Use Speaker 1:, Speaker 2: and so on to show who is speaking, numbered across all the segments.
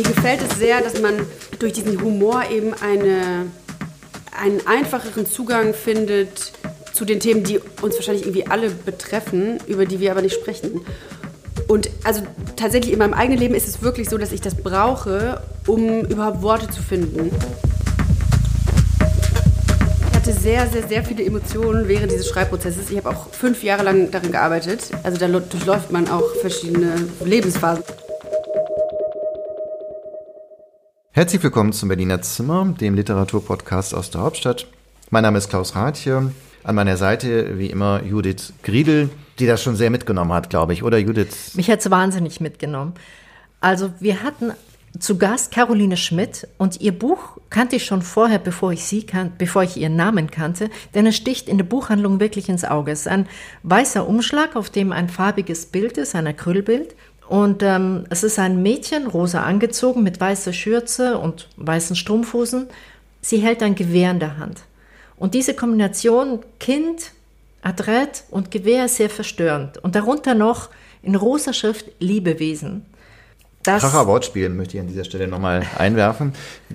Speaker 1: Mir gefällt es sehr, dass man durch diesen Humor eben eine, einen einfacheren Zugang findet zu den Themen, die uns wahrscheinlich irgendwie alle betreffen, über die wir aber nicht sprechen. Und also tatsächlich in meinem eigenen Leben ist es wirklich so, dass ich das brauche, um überhaupt Worte zu finden. Ich hatte sehr, sehr, sehr viele Emotionen während dieses Schreibprozesses. Ich habe auch fünf Jahre lang darin gearbeitet. Also da durchläuft man auch verschiedene Lebensphasen.
Speaker 2: Herzlich willkommen zum Berliner Zimmer, dem Literaturpodcast aus der Hauptstadt. Mein Name ist Klaus Rathje. An meiner Seite, wie immer, Judith Griedel, die das schon sehr mitgenommen hat, glaube ich, oder Judith?
Speaker 3: Mich hat es wahnsinnig mitgenommen. Also wir hatten zu Gast Caroline Schmidt und ihr Buch kannte ich schon vorher, bevor ich sie kan bevor ich ihren Namen kannte, denn es sticht in der Buchhandlung wirklich ins Auge. Es ist ein weißer Umschlag, auf dem ein farbiges Bild ist, ein Acrylbild. Und ähm, es ist ein Mädchen, rosa angezogen, mit weißer Schürze und weißen Strumpfhosen. Sie hält ein Gewehr in der Hand. Und diese Kombination Kind, Adrett und Gewehr ist sehr verstörend. Und darunter noch in rosa Schrift Liebewesen.
Speaker 2: Das Kracher Wortspiel möchte ich an dieser Stelle nochmal einwerfen.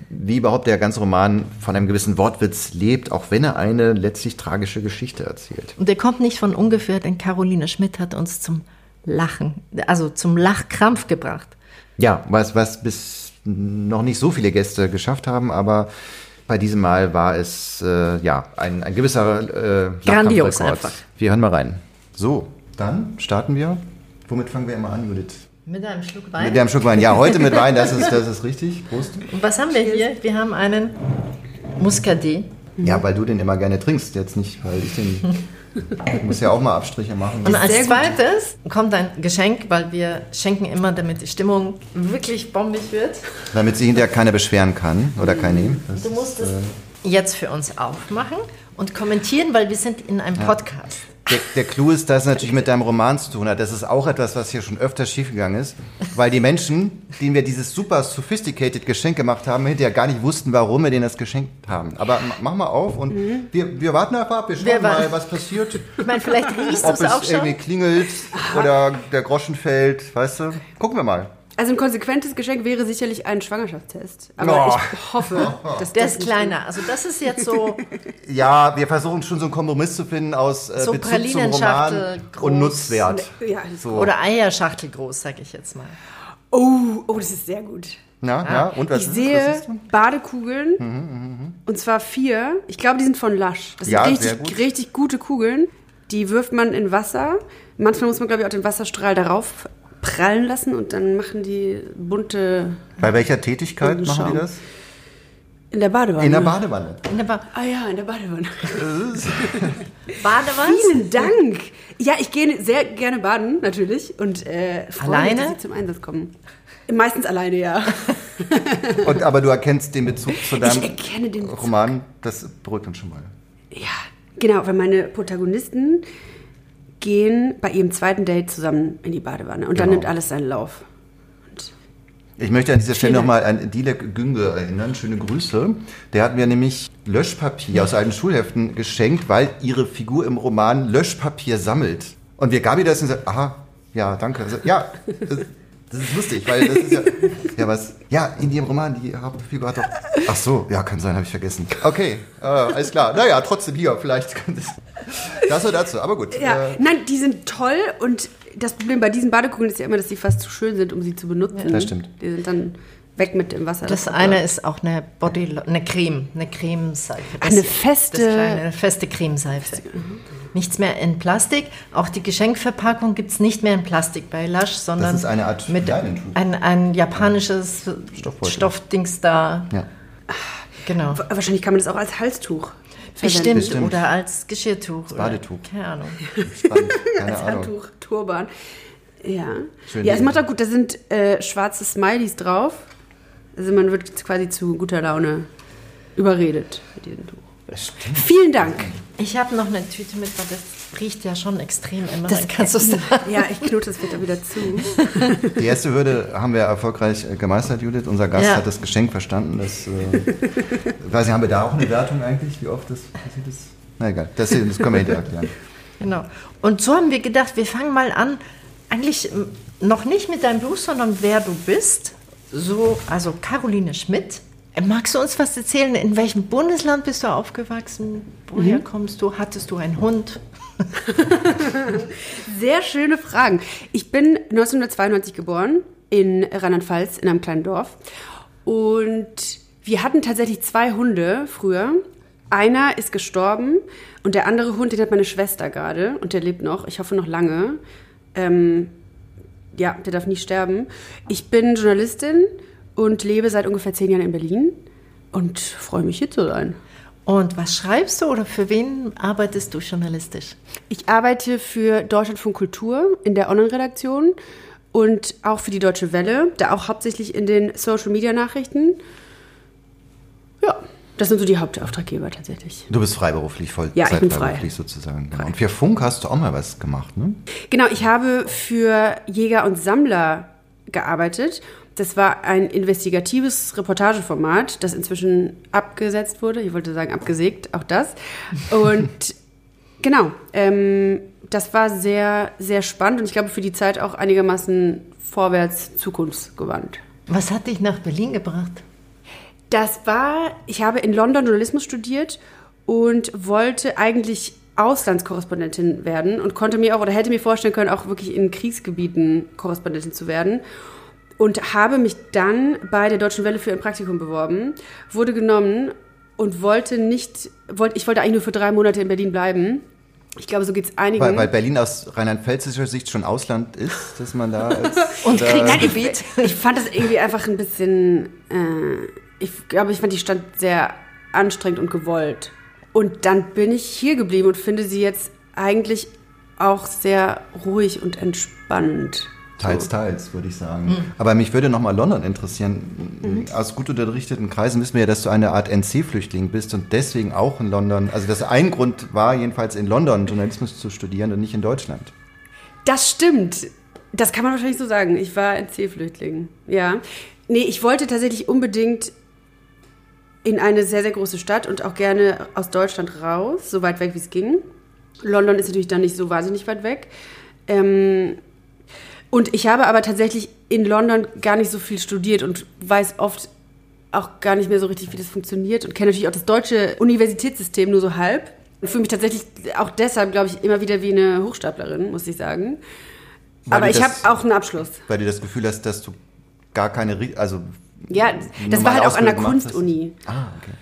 Speaker 2: Wie überhaupt der ganze Roman von einem gewissen Wortwitz lebt, auch wenn er eine letztlich tragische Geschichte erzählt.
Speaker 3: Und der kommt nicht von ungefähr, denn Caroline Schmidt hat uns zum Lachen, also zum Lachkrampf gebracht.
Speaker 2: Ja, was, was bis noch nicht so viele Gäste geschafft haben, aber bei diesem Mal war es äh, ja ein, ein gewisser
Speaker 3: äh, Grandios einfach.
Speaker 2: Wir hören mal rein. So, dann starten wir. Womit fangen wir immer an, Judith?
Speaker 3: Mit einem Schluck Wein.
Speaker 2: Mit einem Schluck Wein. Ja, heute mit Wein, das ist, das ist richtig. Prost.
Speaker 3: Und was haben wir hier? Wir haben einen Muscadet.
Speaker 2: Ja, weil du den immer gerne trinkst, jetzt nicht, weil ich den. Ich muss ja auch mal Abstriche machen.
Speaker 3: Und als zweites kommt ein Geschenk, weil wir schenken immer, damit die Stimmung wirklich bombig wird.
Speaker 2: Damit sich hinterher keiner beschweren kann oder keine.
Speaker 3: Das du musst es äh, jetzt für uns aufmachen und kommentieren, weil wir sind in einem Podcast.
Speaker 2: Der, der Clou ist, dass es natürlich mit deinem Roman zu tun hat. Das ist auch etwas, was hier schon öfter schiefgegangen ist. Weil die Menschen, denen wir dieses super sophisticated Geschenk gemacht haben, hinterher gar nicht wussten, warum wir denen das geschenkt haben. Aber mach mal auf und mhm. wir, wir warten einfach ab. Wir schauen wir mal, was passiert.
Speaker 3: Ich meine, vielleicht riechst du es auch schon.
Speaker 2: Ob es irgendwie klingelt oder der Groschen fällt, weißt du? Gucken wir mal.
Speaker 1: Also ein konsequentes Geschenk wäre sicherlich ein Schwangerschaftstest. Aber oh. ich hoffe, dass
Speaker 3: der ist kleiner. Also das ist jetzt so.
Speaker 2: ja, wir versuchen schon so einen Kompromiss zu finden aus äh, so Bezug zum Roman groß. und Nutzwert.
Speaker 3: Ja, so. Oder Eierschachtel groß, sag ich jetzt mal.
Speaker 1: Oh, oh, das ist sehr gut.
Speaker 2: Ja, ja. ja. Und was
Speaker 1: ich sehe Badekugeln. Mhm, mh, mh. Und zwar vier. Ich glaube, die sind von Lush. Das sind ja, richtig, gut. richtig gute Kugeln. Die wirft man in Wasser. Manchmal muss man, glaube ich, auch den Wasserstrahl darauf prallen lassen und dann machen die bunte.
Speaker 2: Bei welcher Tätigkeit machen die das?
Speaker 1: In der Badewanne.
Speaker 2: In der Badewanne.
Speaker 1: In der ba ah ja, in der Badewanne.
Speaker 3: Badewanne?
Speaker 1: Vielen Dank. Ja, ich gehe sehr gerne baden, natürlich. Und äh, freue mich, dass sie zum Einsatz kommen. Meistens alleine, ja.
Speaker 2: Und, aber du erkennst den Bezug zu deinem
Speaker 1: den
Speaker 2: Roman. Das beruhigt uns schon mal.
Speaker 1: Ja, genau, weil meine Protagonisten gehen bei ihrem zweiten Date zusammen in die Badewanne und genau. dann nimmt alles seinen Lauf. Und
Speaker 2: ich möchte an dieser Stelle nochmal an Dilek Günge erinnern. Schöne Grüße. Der hat mir nämlich Löschpapier aus alten Schulheften geschenkt, weil ihre Figur im Roman Löschpapier sammelt. Und wir gaben ihr das und gesagt, aha, ja, danke. Also, ja, das ist lustig, weil das ist ja. Ja, was? Ja, in ihrem Roman, die Hauptfigur hat doch. Ach so, ja, kann sein, habe ich vergessen. Okay, äh, alles klar. Naja, trotzdem hier, vielleicht. Das nur dazu, aber gut.
Speaker 1: Ja, äh, nein, die sind toll und das Problem bei diesen Badekugeln ist ja immer, dass sie fast zu schön sind, um sie zu benutzen. Ja,
Speaker 2: das stimmt.
Speaker 1: Die sind dann weg mit dem Wasser.
Speaker 3: Das, das eine ist auch eine Body, eine Creme, eine Cremeseife.
Speaker 1: eine feste, das
Speaker 3: kleine, eine feste Cremeseife. Mhm. Nichts mehr in Plastik. Auch die Geschenkverpackung gibt es nicht mehr in Plastik bei Lush, sondern
Speaker 2: das ist eine Art
Speaker 3: mit ein, ein japanisches Stoffdings da. Ja.
Speaker 1: Genau. Wahrscheinlich kann man das auch als Halstuch
Speaker 3: Bestimmt. Bestimmt. Oder als Geschirrtuch. Als
Speaker 2: Badetuch.
Speaker 3: Keine Ahnung.
Speaker 2: Spannend. Keine
Speaker 1: als Ahnung. Handtuch, Turban. Ja. Schön ja, es macht auch gut. Da sind äh, schwarze Smileys drauf. Also man wird quasi zu guter Laune überredet mit diesem Tuch. Vielen Dank.
Speaker 3: Ich habe noch eine Tüte mit, weil das riecht ja schon extrem immer.
Speaker 1: Das kannst du sagen. Ja, ich knote das wieder wieder zu.
Speaker 2: Die erste Hürde haben wir erfolgreich äh, gemeistert, Judith. Unser Gast ja. hat das Geschenk verstanden. Das, äh, weiß nicht, haben wir da auch eine Wertung eigentlich, wie oft das passiert ist? Na egal, das, das können wir hinterher erklären.
Speaker 3: Genau. Und so haben wir gedacht, wir fangen mal an, eigentlich noch nicht mit deinem Buch, sondern wer du bist So, also Caroline Schmidt. Magst du uns was erzählen? In welchem Bundesland bist du aufgewachsen? Woher mhm. kommst du? Hattest du einen Hund?
Speaker 1: Sehr schöne Fragen. Ich bin 1992 geboren in Rheinland-Pfalz in einem kleinen Dorf. Und wir hatten tatsächlich zwei Hunde früher. Einer ist gestorben und der andere Hund, den hat meine Schwester gerade und der lebt noch. Ich hoffe noch lange. Ähm, ja, der darf nie sterben. Ich bin Journalistin und lebe seit ungefähr zehn Jahren in Berlin und freue mich hier zu sein.
Speaker 3: Und was schreibst du oder für wen arbeitest du journalistisch?
Speaker 1: Ich arbeite für Deutschlandfunk Kultur in der Online-Redaktion und auch für die Deutsche Welle, da auch hauptsächlich in den Social-Media-Nachrichten. Ja, das sind so die Hauptauftraggeber tatsächlich.
Speaker 2: Du bist freiberuflich, voll
Speaker 1: ja, ich bin frei.
Speaker 2: sozusagen. Genau. Und für Funk hast du auch mal was gemacht, ne?
Speaker 1: Genau, ich habe für Jäger und Sammler gearbeitet. Das war ein investigatives Reportageformat, das inzwischen abgesetzt wurde. Ich wollte sagen abgesägt, auch das. Und genau, ähm, das war sehr, sehr spannend und ich glaube für die Zeit auch einigermaßen vorwärts zukunftsgewandt.
Speaker 3: Was hat dich nach Berlin gebracht?
Speaker 1: Das war, ich habe in London Journalismus studiert und wollte eigentlich Auslandskorrespondentin werden und konnte mir auch oder hätte mir vorstellen können, auch wirklich in Kriegsgebieten Korrespondentin zu werden. Und habe mich dann bei der Deutschen Welle für ein Praktikum beworben, wurde genommen und wollte nicht, wollte, ich wollte eigentlich nur für drei Monate in Berlin bleiben ich glaube, so geht es einigen.
Speaker 2: Weil, weil, Berlin aus rheinland-pfälzischer Sicht schon Ausland ist, dass man da als,
Speaker 3: Und Kriegsgebiet.
Speaker 1: Ich, ich, fand das irgendwie einfach ein bisschen, äh, ich glaube, ich fand die Stadt sehr anstrengend und gewollt. Und dann bin ich hier geblieben und finde sie jetzt eigentlich auch sehr ruhig und entspannend.
Speaker 2: Teils, teils, würde ich sagen. Mhm. Aber mich würde nochmal London interessieren. Mhm. Aus gut unterrichteten Kreisen wissen wir ja, dass du eine Art NC-Flüchtling bist und deswegen auch in London, also das ein Grund war jedenfalls in London Journalismus zu studieren und nicht in Deutschland.
Speaker 1: Das stimmt. Das kann man wahrscheinlich so sagen. Ich war NC-Flüchtling. Ja. Nee, ich wollte tatsächlich unbedingt in eine sehr, sehr große Stadt und auch gerne aus Deutschland raus, so weit weg wie es ging. London ist natürlich dann nicht so wahnsinnig weit weg. Ähm, und ich habe aber tatsächlich in London gar nicht so viel studiert und weiß oft auch gar nicht mehr so richtig, wie das funktioniert und kenne natürlich auch das deutsche Universitätssystem nur so halb. Und fühle mich tatsächlich auch deshalb, glaube ich, immer wieder wie eine Hochstaplerin, muss ich sagen. Weil aber ich habe auch einen Abschluss.
Speaker 2: Weil du das Gefühl hast, dass du gar keine, also
Speaker 1: ja, das war halt auch an der Kunstuni. Ah, okay.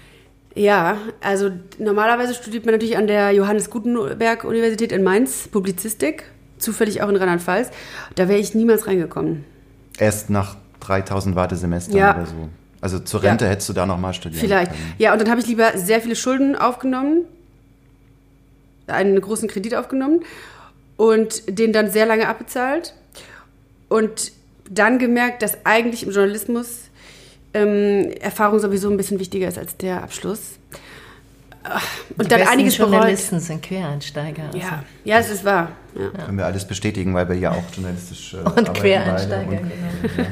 Speaker 1: Ja, also normalerweise studiert man natürlich an der Johannes Gutenberg Universität in Mainz Publizistik zufällig auch in Rheinland-Pfalz. Da wäre ich niemals reingekommen.
Speaker 2: Erst nach 3000 Wartesemestern ja. oder so. Also zur Rente ja. hättest du da nochmal studieren
Speaker 1: Vielleicht. Können. Ja, und dann habe ich lieber sehr viele Schulden aufgenommen, einen großen Kredit aufgenommen und den dann sehr lange abbezahlt. Und dann gemerkt, dass eigentlich im Journalismus ähm, Erfahrung sowieso ein bisschen wichtiger ist als der Abschluss.
Speaker 3: Und Die dann einiges Journalisten bereut. sind Quereinsteiger.
Speaker 1: Also. Ja, ja, es ist wahr. Ja.
Speaker 2: Können wir alles bestätigen, weil wir ja auch journalistisch
Speaker 3: äh, Und Quereinsteiger, und, genau.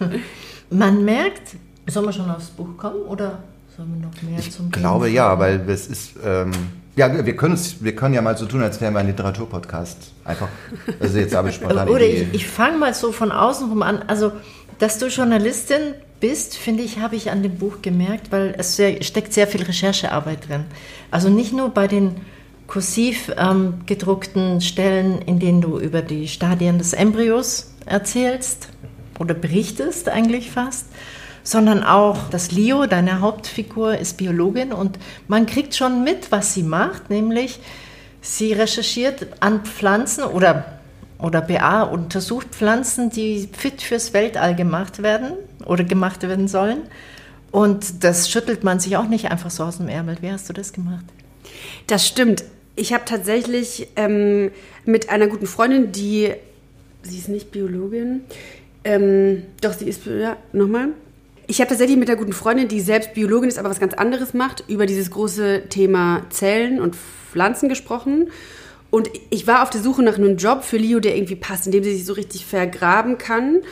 Speaker 3: Ja. Man merkt, sollen wir schon aufs Buch kommen oder sollen wir noch mehr
Speaker 2: ich zum Ich glaube ja, weil es ist... Ähm, ja, wir können, wir können ja mal so tun, als wären wir ein Literaturpodcast. Einfach, also jetzt habe ich spontan
Speaker 3: Oder Idee. ich, ich fange mal so von außen rum an. Also, dass du Journalistin bist, finde ich, habe ich an dem Buch gemerkt, weil es sehr, steckt sehr viel Recherchearbeit drin. Also nicht nur bei den kursiv ähm, gedruckten Stellen, in denen du über die Stadien des Embryos erzählst oder berichtest eigentlich fast, sondern auch das Leo, deine Hauptfigur, ist Biologin und man kriegt schon mit, was sie macht, nämlich sie recherchiert an Pflanzen oder oder BA untersucht Pflanzen, die fit fürs Weltall gemacht werden oder gemacht werden sollen. Und das schüttelt man sich auch nicht einfach so aus dem Ärmel. Wie hast du das gemacht?
Speaker 1: Das stimmt. Ich habe tatsächlich ähm, mit einer guten Freundin, die, sie ist nicht Biologin, ähm, doch sie ist, ja, nochmal. Ich habe tatsächlich mit einer guten Freundin, die selbst Biologin ist, aber was ganz anderes macht, über dieses große Thema Zellen und Pflanzen gesprochen. Und ich war auf der Suche nach einem Job für Leo, der irgendwie passt, in dem sie sich so richtig vergraben kann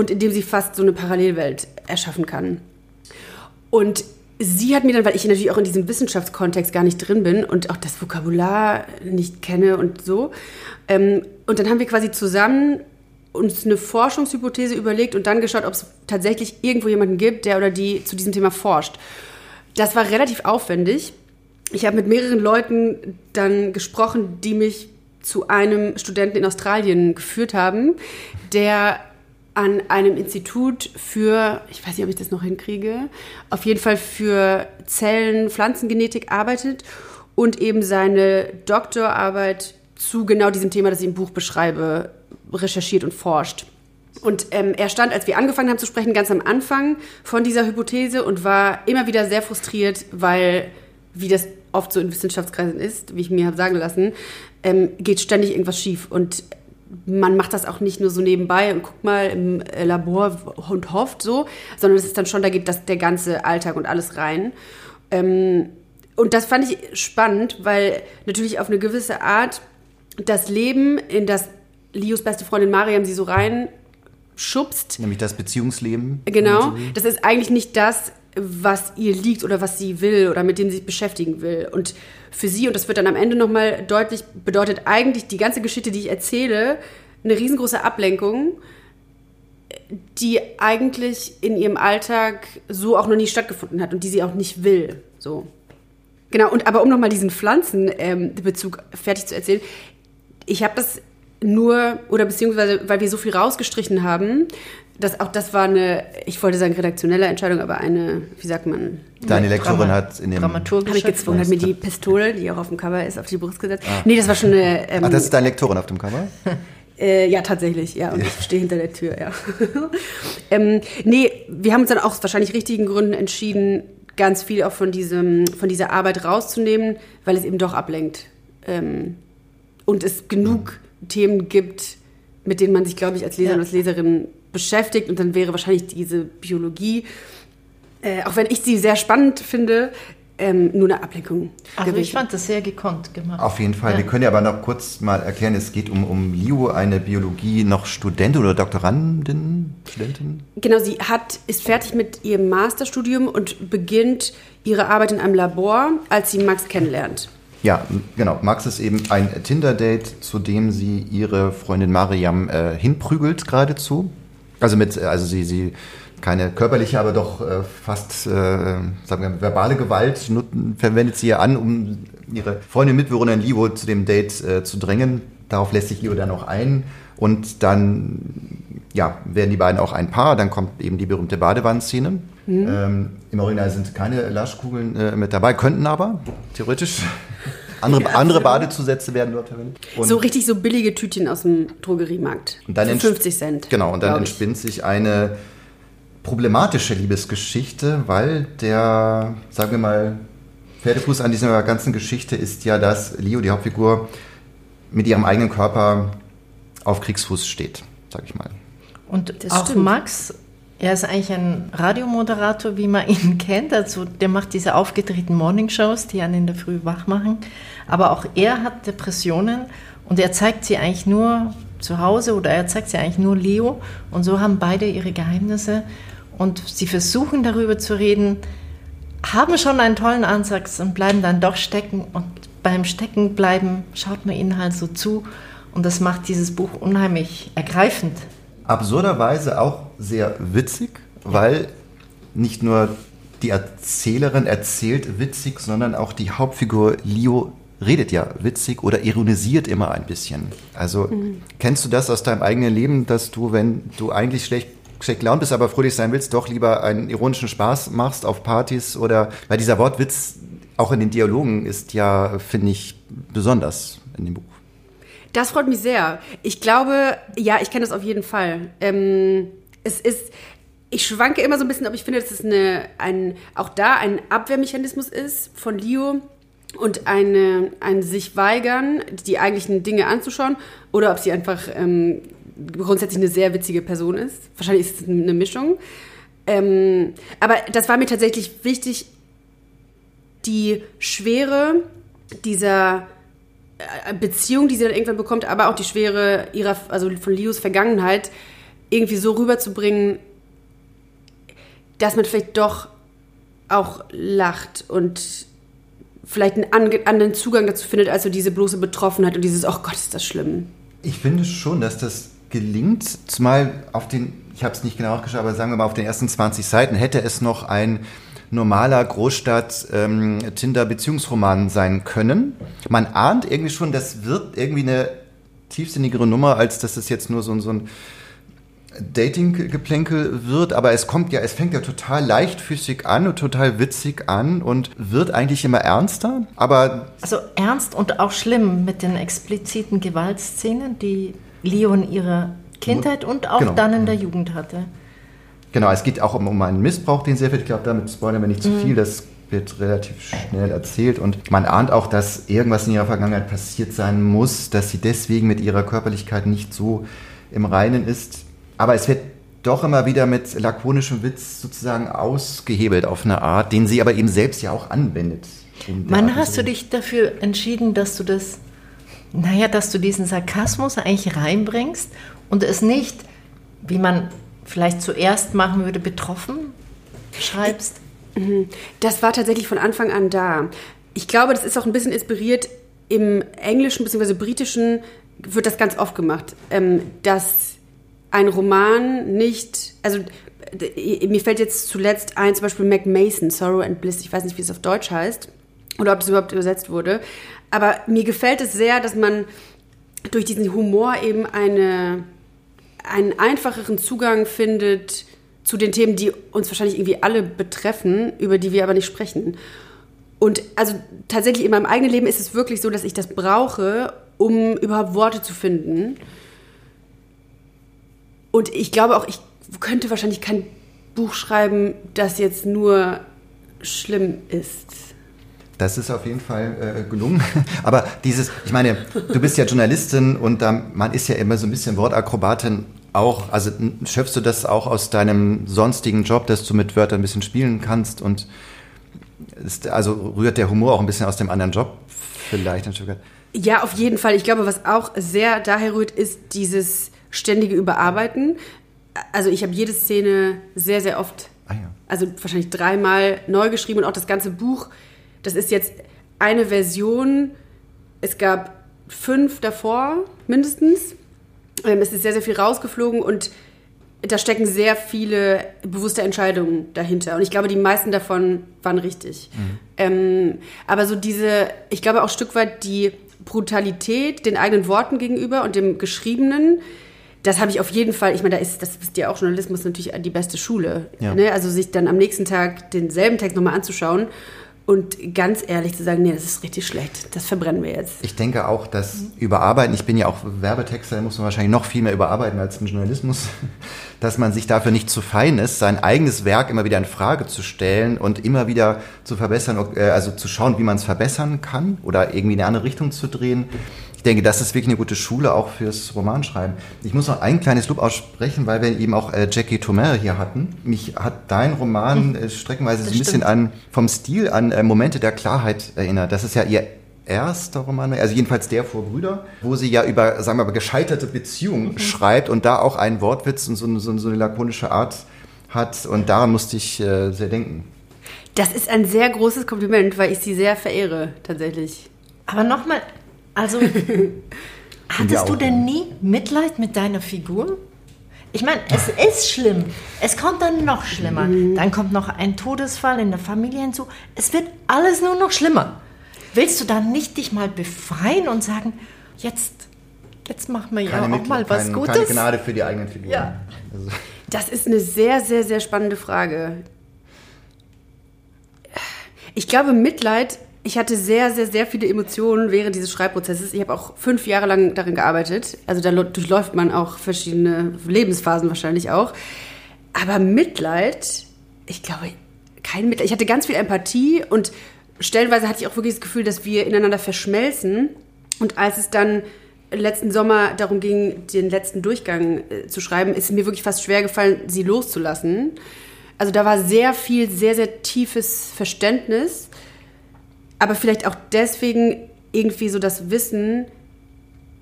Speaker 1: und in dem sie fast so eine Parallelwelt erschaffen kann. Und sie hat mir dann, weil ich natürlich auch in diesem Wissenschaftskontext gar nicht drin bin und auch das Vokabular nicht kenne und so, ähm, und dann haben wir quasi zusammen uns eine Forschungshypothese überlegt und dann geschaut, ob es tatsächlich irgendwo jemanden gibt, der oder die zu diesem Thema forscht. Das war relativ aufwendig. Ich habe mit mehreren Leuten dann gesprochen, die mich zu einem Studenten in Australien geführt haben, der an einem Institut für, ich weiß nicht, ob ich das noch hinkriege, auf jeden Fall für Zellen, Pflanzengenetik arbeitet und eben seine Doktorarbeit zu genau diesem Thema, das ich im Buch beschreibe, recherchiert und forscht. Und ähm, er stand, als wir angefangen haben zu sprechen, ganz am Anfang von dieser Hypothese und war immer wieder sehr frustriert, weil, wie das oft so in Wissenschaftskreisen ist, wie ich mir habe sagen lassen, ähm, geht ständig irgendwas schief. Und man macht das auch nicht nur so nebenbei und guckt mal im äh, Labor und hofft so, sondern es ist dann schon, da geht das, der ganze Alltag und alles rein. Ähm, und das fand ich spannend, weil natürlich auf eine gewisse Art das Leben, in das Lios beste Freundin Mariam sie so rein schubst.
Speaker 2: Nämlich das Beziehungsleben.
Speaker 1: Genau. Das ist eigentlich nicht das, was ihr liegt oder was sie will oder mit dem sie sich beschäftigen will. Und für sie, und das wird dann am Ende nochmal deutlich, bedeutet eigentlich die ganze Geschichte, die ich erzähle, eine riesengroße Ablenkung, die eigentlich in ihrem Alltag so auch noch nie stattgefunden hat und die sie auch nicht will. So. Genau, und aber um nochmal diesen Pflanzenbezug ähm, fertig zu erzählen, ich habe das nur, oder beziehungsweise, weil wir so viel rausgestrichen haben, das, auch das war eine, ich wollte sagen redaktionelle Entscheidung, aber eine, wie sagt man?
Speaker 2: Deine Lektorin Drama hat in dem
Speaker 1: Habe ich gezwungen, hat mir die Pistole, die auch auf dem Cover ist, auf die Brust gesetzt. Ah. Nee, das war schon eine.
Speaker 2: Ähm, Ach, das ist deine Lektorin auf dem Cover?
Speaker 1: Äh, ja, tatsächlich, ja. Und ich stehe hinter der Tür, ja. ähm, nee, wir haben uns dann auch aus wahrscheinlich richtigen Gründen entschieden, ganz viel auch von, diesem, von dieser Arbeit rauszunehmen, weil es eben doch ablenkt. Ähm, und es genug mhm. Themen gibt, mit denen man sich, glaube ich, als Leser ja. und als Leserin beschäftigt und dann wäre wahrscheinlich diese Biologie, äh, auch wenn ich sie sehr spannend finde, ähm, nur eine Ablenkung.
Speaker 3: Also gewesen. ich fand das sehr gekonnt gemacht.
Speaker 2: Auf jeden Fall. Ja. Wir können ja aber noch kurz mal erklären, es geht um, um Liu, eine Biologie noch Studentin oder Doktorandin, Studentin?
Speaker 1: Genau, sie hat, ist fertig mit ihrem Masterstudium und beginnt ihre Arbeit in einem Labor, als sie Max kennenlernt.
Speaker 2: Ja, genau. Max ist eben ein Tinder-Date, zu dem sie ihre Freundin Mariam äh, hinprügelt geradezu. Also mit, also sie, sie keine körperliche, aber doch äh, fast, äh, sagen wir, verbale Gewalt verwendet sie ja an, um ihre Freundin Mitbewohnerin Livo zu dem Date äh, zu drängen. Darauf lässt sich Livo dann auch ein. Und dann ja, werden die beiden auch ein Paar. Dann kommt eben die berühmte Badewannenszene. Mhm. Ähm, Im Original sind keine Laschkugeln äh, mit dabei, könnten aber, theoretisch. Andere, ja, andere Badezusätze werden dort verwendet.
Speaker 1: Und so richtig so billige Tütchen aus dem Drogeriemarkt.
Speaker 2: Und dann
Speaker 1: Für 50 Cent.
Speaker 2: Genau, und dann entspinnt sich eine problematische Liebesgeschichte, weil der, sagen wir mal, Pferdefuß an dieser ganzen Geschichte ist ja, dass Leo, die Hauptfigur, mit ihrem eigenen Körper auf Kriegsfuß steht, sag ich mal.
Speaker 3: Und das auch stimmt. Max, er ist eigentlich ein Radiomoderator, wie man ihn kennt. Also der macht diese aufgedrehten Morningshows, die einen in der Früh wach machen. Aber auch er hat Depressionen und er zeigt sie eigentlich nur zu Hause oder er zeigt sie eigentlich nur Leo. Und so haben beide ihre Geheimnisse und sie versuchen darüber zu reden, haben schon einen tollen Ansatz und bleiben dann doch stecken. Und beim Steckenbleiben schaut man ihnen halt so zu. Und das macht dieses Buch unheimlich ergreifend.
Speaker 2: Absurderweise auch sehr witzig, weil nicht nur die Erzählerin erzählt witzig, sondern auch die Hauptfigur Leo redet ja witzig oder ironisiert immer ein bisschen. Also mhm. kennst du das aus deinem eigenen Leben, dass du, wenn du eigentlich schlecht schlecht gelaunt bist, aber fröhlich sein willst, doch lieber einen ironischen Spaß machst auf Partys oder weil dieser Wortwitz auch in den Dialogen ist ja, finde ich, besonders in dem Buch.
Speaker 1: Das freut mich sehr. Ich glaube, ja, ich kenne das auf jeden Fall. Ähm, es ist, ich schwanke immer so ein bisschen, ob ich finde, dass es eine, ein, auch da ein Abwehrmechanismus ist von Leo und eine, ein sich weigern, die eigentlichen Dinge anzuschauen, oder ob sie einfach ähm, grundsätzlich eine sehr witzige Person ist. Wahrscheinlich ist es eine Mischung. Ähm, aber das war mir tatsächlich wichtig, die Schwere dieser äh, Beziehung, die sie dann irgendwann bekommt, aber auch die Schwere ihrer, also von Leos Vergangenheit irgendwie so rüberzubringen, dass man vielleicht doch auch lacht und vielleicht einen anderen Zugang dazu findet, als so diese bloße Betroffenheit und dieses, oh Gott, ist das schlimm.
Speaker 2: Ich finde schon, dass das gelingt, zumal auf den, ich habe es nicht genau nachgeschaut, aber sagen wir mal auf den ersten 20 Seiten hätte es noch ein normaler Großstadt-Tinder-Beziehungsroman ähm, sein können. Man ahnt irgendwie schon, das wird irgendwie eine tiefsinnigere Nummer, als dass es jetzt nur so, so ein Dating-Geplänkel wird, aber es kommt ja, es fängt ja total leichtfüßig an und total witzig an und wird eigentlich immer ernster, aber...
Speaker 3: Also ernst und auch schlimm mit den expliziten Gewaltszenen, die Leo in ihrer Kindheit und auch genau. dann in der Jugend hatte.
Speaker 2: Genau, es geht auch um, um einen Missbrauch, den sehr viel, ich glaube, damit spoilern wir nicht zu mhm. viel, das wird relativ schnell erzählt und man ahnt auch, dass irgendwas in ihrer Vergangenheit passiert sein muss, dass sie deswegen mit ihrer Körperlichkeit nicht so im Reinen ist. Aber es wird doch immer wieder mit lakonischem Witz sozusagen ausgehebelt auf eine Art, den sie aber eben selbst ja auch anwendet.
Speaker 3: Wann hast du dich dafür entschieden, dass du das, naja, dass du diesen Sarkasmus eigentlich reinbringst und es nicht, wie man vielleicht zuerst machen würde, betroffen schreibst?
Speaker 1: Mhm. Das war tatsächlich von Anfang an da. Ich glaube, das ist auch ein bisschen inspiriert. Im Englischen bzw. Britischen wird das ganz oft gemacht, ähm, dass ein Roman nicht, also mir fällt jetzt zuletzt ein, zum Beispiel Mac Mason, Sorrow and Bliss, ich weiß nicht, wie es auf Deutsch heißt oder ob das überhaupt übersetzt wurde, aber mir gefällt es sehr, dass man durch diesen Humor eben eine, einen einfacheren Zugang findet zu den Themen, die uns wahrscheinlich irgendwie alle betreffen, über die wir aber nicht sprechen. Und also tatsächlich in meinem eigenen Leben ist es wirklich so, dass ich das brauche, um überhaupt Worte zu finden. Und ich glaube auch, ich könnte wahrscheinlich kein Buch schreiben, das jetzt nur schlimm ist.
Speaker 2: Das ist auf jeden Fall äh, gelungen. Aber dieses, ich meine, du bist ja Journalistin und ähm, man ist ja immer so ein bisschen Wortakrobatin auch. Also schöpfst du das auch aus deinem sonstigen Job, dass du mit Wörtern ein bisschen spielen kannst und ist, also rührt der Humor auch ein bisschen aus dem anderen Job vielleicht ein Stück weit?
Speaker 1: Ja, auf jeden Fall. Ich glaube, was auch sehr daher rührt, ist dieses ständige Überarbeiten. Also ich habe jede Szene sehr, sehr oft, ah, ja. also wahrscheinlich dreimal neu geschrieben und auch das ganze Buch. Das ist jetzt eine Version. Es gab fünf davor mindestens. Ähm, es ist sehr, sehr viel rausgeflogen und da stecken sehr viele bewusste Entscheidungen dahinter. Und ich glaube, die meisten davon waren richtig. Mhm. Ähm, aber so diese, ich glaube auch ein Stück weit die Brutalität den eigenen Worten gegenüber und dem Geschriebenen, das habe ich auf jeden Fall, ich meine, da ist, das ist ja auch Journalismus natürlich die beste Schule. Ja. Ne? Also sich dann am nächsten Tag denselben Text nochmal anzuschauen und ganz ehrlich zu sagen, nee, das ist richtig schlecht, das verbrennen wir jetzt.
Speaker 2: Ich denke auch, dass Überarbeiten, ich bin ja auch Werbetexter, da muss man wahrscheinlich noch viel mehr überarbeiten als im Journalismus, dass man sich dafür nicht zu fein ist, sein eigenes Werk immer wieder in Frage zu stellen und immer wieder zu verbessern, äh, also zu schauen, wie man es verbessern kann oder irgendwie in eine andere Richtung zu drehen ich denke, das ist wirklich eine gute Schule auch fürs Romanschreiben. Ich muss noch ein kleines Lob aussprechen, weil wir eben auch äh, Jackie Tomer hier hatten. Mich hat dein Roman äh, streckenweise so ein bisschen an, vom Stil an äh, Momente der Klarheit erinnert. Das ist ja ihr erster Roman, also jedenfalls der vor Brüder, wo sie ja über, sagen wir mal, gescheiterte Beziehungen mhm. schreibt und da auch einen Wortwitz und so, so, so eine lakonische Art hat. Und daran musste ich äh, sehr denken.
Speaker 1: Das ist ein sehr großes Kompliment, weil ich sie sehr verehre, tatsächlich.
Speaker 3: Aber nochmal also, hattest du denn nie Mitleid mit deiner Figur? Ich meine, es ist schlimm. Es kommt dann noch schlimmer. Mhm. Dann kommt noch ein Todesfall in der Familie hinzu. Es wird alles nur noch schlimmer. Willst du dann nicht dich mal befreien und sagen, jetzt, jetzt machen wir ja auch mal was kein, Gutes?
Speaker 2: Keine Gnade für die eigenen Figuren. Ja.
Speaker 1: Also. Das ist eine sehr, sehr, sehr spannende Frage. Ich glaube, Mitleid ich hatte sehr, sehr, sehr viele Emotionen während dieses Schreibprozesses. Ich habe auch fünf Jahre lang darin gearbeitet. Also da durchläuft man auch verschiedene Lebensphasen wahrscheinlich auch. Aber Mitleid, ich glaube, kein Mitleid. Ich hatte ganz viel Empathie und stellenweise hatte ich auch wirklich das Gefühl, dass wir ineinander verschmelzen. Und als es dann letzten Sommer darum ging, den letzten Durchgang äh, zu schreiben, ist mir wirklich fast schwer gefallen, sie loszulassen. Also da war sehr viel, sehr, sehr tiefes Verständnis aber vielleicht auch deswegen irgendwie so das Wissen,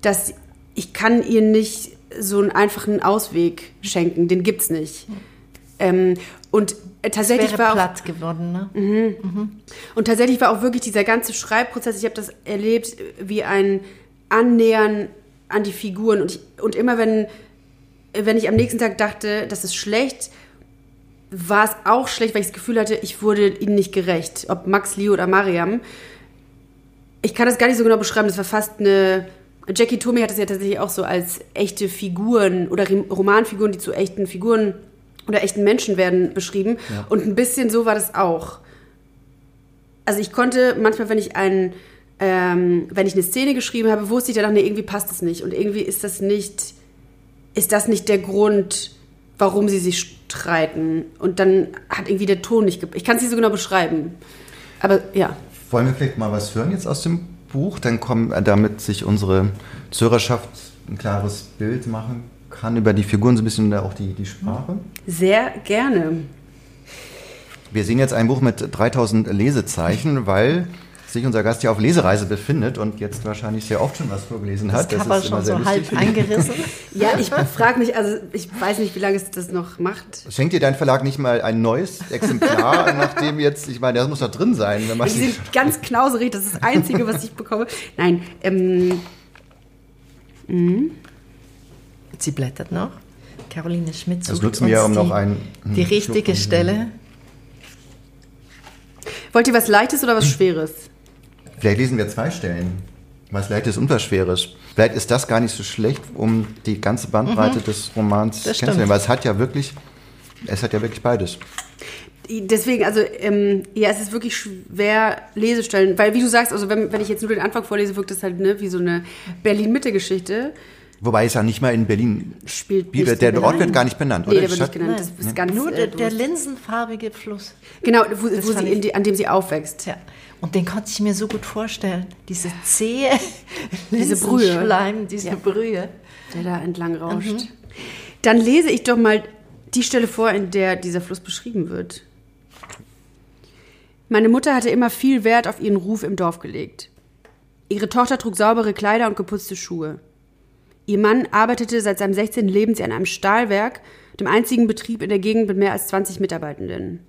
Speaker 1: dass ich kann ihr nicht so einen einfachen Ausweg schenken, den gibt's nicht. Ähm, und tatsächlich war auch,
Speaker 3: platt geworden, ne?
Speaker 1: Mhm. Mhm. Und tatsächlich war auch wirklich dieser ganze Schreibprozess, ich habe das erlebt wie ein Annähern an die Figuren und, ich, und immer wenn wenn ich am nächsten Tag dachte, das ist schlecht, war es auch schlecht, weil ich das Gefühl hatte, ich wurde ihnen nicht gerecht. Ob Max, Leo oder Mariam. Ich kann das gar nicht so genau beschreiben. Das war fast eine. Jackie Tomei hat es ja tatsächlich auch so als echte Figuren oder Romanfiguren, die zu echten Figuren oder echten Menschen werden, beschrieben. Ja. Und ein bisschen so war das auch. Also ich konnte manchmal, wenn ich einen, ähm, wenn ich eine Szene geschrieben habe, wusste ich danach, nee, irgendwie passt das nicht. Und irgendwie ist das nicht, ist das nicht der Grund, warum sie sich streiten. Und dann hat irgendwie der Ton nicht gepasst. Ich kann es nicht so genau beschreiben. Aber ja.
Speaker 2: Wollen wir vielleicht mal was hören jetzt aus dem Buch? Dann kommen, äh, damit sich unsere Zuhörerschaft ein klares Bild machen kann über die Figuren, so ein bisschen auch die, die Sprache.
Speaker 1: Sehr gerne.
Speaker 2: Wir sehen jetzt ein Buch mit 3000 Lesezeichen, weil sich unser Gast ja auf Lesereise befindet und jetzt wahrscheinlich sehr oft schon was vorgelesen hat.
Speaker 3: Das, das ist schon so halb eingerissen.
Speaker 1: ja, ich frage mich, also ich weiß nicht, wie lange es das noch macht.
Speaker 2: Schenkt dir dein Verlag nicht mal ein neues Exemplar, nachdem jetzt, ich meine, das muss doch drin sein.
Speaker 1: Wenn man die sind ganz knauserig, das ist das Einzige, was ich bekomme. Nein, ähm,
Speaker 3: mh. Sie blättert noch. Caroline Schmidt
Speaker 2: sucht Das nutzen wir, um noch ein,
Speaker 3: die richtige Stelle.
Speaker 1: Wollt ihr was Leichtes oder was Schweres?
Speaker 2: Vielleicht lesen wir zwei Stellen. Was Leichtes und was Schweres. Vielleicht ist das gar nicht so schlecht, um die ganze Bandbreite mhm. des Romans kennenzulernen, weil es hat ja wirklich, es hat ja wirklich beides.
Speaker 1: Deswegen, also ähm, ja, es ist wirklich schwer Lesestellen, weil wie du sagst, also wenn, wenn ich jetzt nur den Anfang vorlese, wirkt das halt ne, wie so eine Berlin-Mitte-Geschichte.
Speaker 2: Wobei es ja nicht mal in Berlin spielt. Nicht der Ort wird gar nicht benannt,
Speaker 1: nee, oder? der wird nicht genannt. Das ist ganz,
Speaker 3: Nur der, äh, der linsenfarbige Fluss.
Speaker 1: Genau, wo, wo sie die, an dem sie aufwächst.
Speaker 3: Ja. Und den konnte ich mir so gut vorstellen. Diese zähe diese Brühe. Schleim, diese ja. Brühe.
Speaker 1: Der da entlang rauscht. Mhm. Dann lese ich doch mal die Stelle vor, in der dieser Fluss beschrieben wird. Meine Mutter hatte immer viel Wert auf ihren Ruf im Dorf gelegt. Ihre Tochter trug saubere Kleider und geputzte Schuhe. Ihr Mann arbeitete seit seinem 16. Lebensjahr in einem Stahlwerk, dem einzigen Betrieb in der Gegend mit mehr als 20 Mitarbeitenden.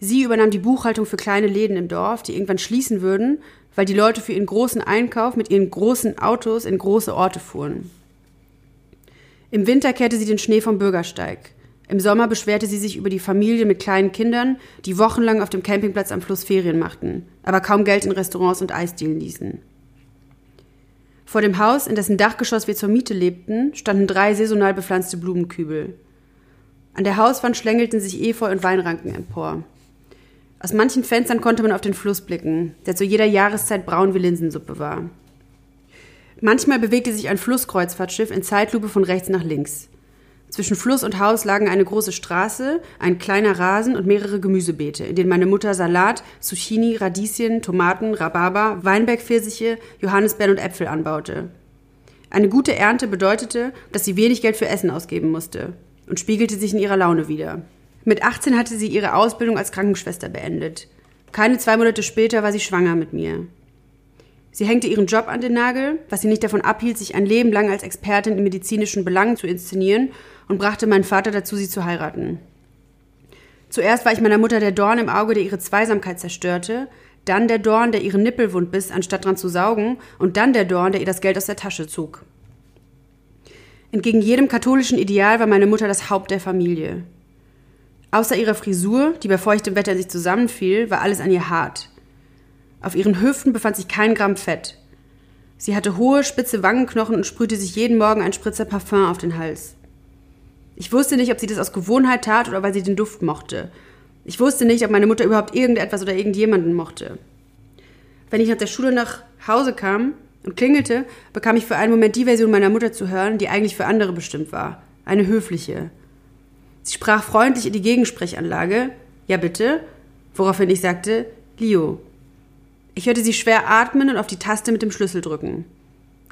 Speaker 1: Sie übernahm die Buchhaltung für kleine Läden im Dorf, die irgendwann schließen würden, weil die Leute für ihren großen Einkauf mit ihren großen Autos in große Orte fuhren. Im Winter kehrte sie den Schnee vom Bürgersteig. Im Sommer beschwerte sie sich über die Familien mit kleinen Kindern, die wochenlang auf dem Campingplatz am Fluss Ferien machten, aber kaum Geld in Restaurants und Eisdielen ließen. Vor dem Haus, in dessen Dachgeschoss wir zur Miete lebten, standen drei saisonal bepflanzte Blumenkübel. An der Hauswand schlängelten sich Efeu und Weinranken empor. Aus manchen Fenstern konnte man auf den Fluss blicken, der zu jeder Jahreszeit braun wie Linsensuppe war. Manchmal bewegte sich ein Flusskreuzfahrtschiff in Zeitlupe von rechts nach links. Zwischen Fluss und Haus lagen eine große Straße, ein kleiner Rasen und mehrere Gemüsebeete, in denen meine Mutter Salat, Zucchini, Radieschen, Tomaten, Rhabarber, Weinbergpfirsiche, Johannisbeeren und Äpfel anbaute. Eine gute Ernte bedeutete, dass sie wenig Geld für Essen ausgeben musste und spiegelte sich in ihrer Laune wieder. Mit 18 hatte sie ihre Ausbildung als Krankenschwester beendet. Keine zwei Monate später war sie schwanger mit mir. Sie hängte ihren Job an den Nagel, was sie nicht davon abhielt, sich ein Leben lang als Expertin in medizinischen Belangen zu inszenieren und brachte meinen Vater dazu, sie zu heiraten. Zuerst war ich meiner Mutter der Dorn im Auge, der ihre Zweisamkeit zerstörte, dann der Dorn, der ihren Nippelwund biss, anstatt dran zu saugen, und dann der Dorn, der ihr das Geld aus der Tasche zog. Entgegen jedem katholischen Ideal war meine Mutter das Haupt der Familie. Außer ihrer Frisur, die bei feuchtem Wetter sich zusammenfiel, war alles an ihr hart. Auf ihren Hüften befand sich kein Gramm Fett. Sie hatte hohe, spitze Wangenknochen und sprühte sich jeden Morgen ein Spritzer Parfum auf den Hals. Ich wusste nicht, ob sie das aus Gewohnheit tat oder weil sie den Duft mochte. Ich wusste nicht, ob meine Mutter überhaupt irgendetwas oder irgendjemanden mochte. Wenn ich nach der Schule nach Hause kam und klingelte, bekam ich für einen Moment die Version meiner Mutter zu hören, die eigentlich für andere bestimmt war. Eine höfliche. Sie sprach freundlich in die Gegensprechanlage. Ja, bitte? Woraufhin ich sagte, Leo. Ich hörte sie schwer atmen und auf die Taste mit dem Schlüssel drücken.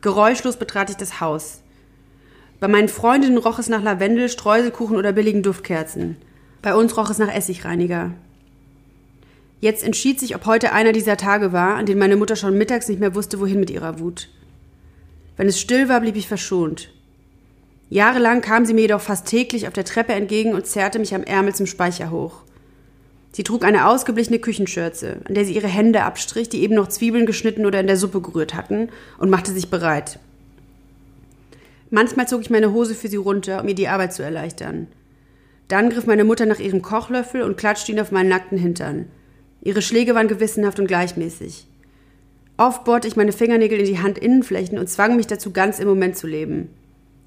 Speaker 1: Geräuschlos betrat ich das Haus. Bei meinen Freundinnen roch es nach Lavendel, Streuselkuchen oder billigen Duftkerzen. Bei uns roch es nach Essigreiniger. Jetzt entschied sich, ob heute einer dieser Tage war, an denen meine Mutter schon mittags nicht mehr wusste, wohin mit ihrer Wut. Wenn es still war, blieb ich verschont. Jahrelang kam sie mir jedoch fast täglich auf der Treppe entgegen und zerrte mich am Ärmel zum Speicher hoch. Sie trug eine ausgeblichene Küchenschürze, an der sie ihre Hände abstrich, die eben noch Zwiebeln geschnitten oder in der Suppe gerührt hatten, und machte sich bereit. Manchmal zog ich meine Hose für sie runter, um ihr die Arbeit zu erleichtern. Dann griff meine Mutter nach ihrem Kochlöffel und klatschte ihn auf meinen nackten Hintern. Ihre Schläge waren gewissenhaft und gleichmäßig. Oft bohrte ich meine Fingernägel in die Handinnenflächen und zwang mich dazu, ganz im Moment zu leben.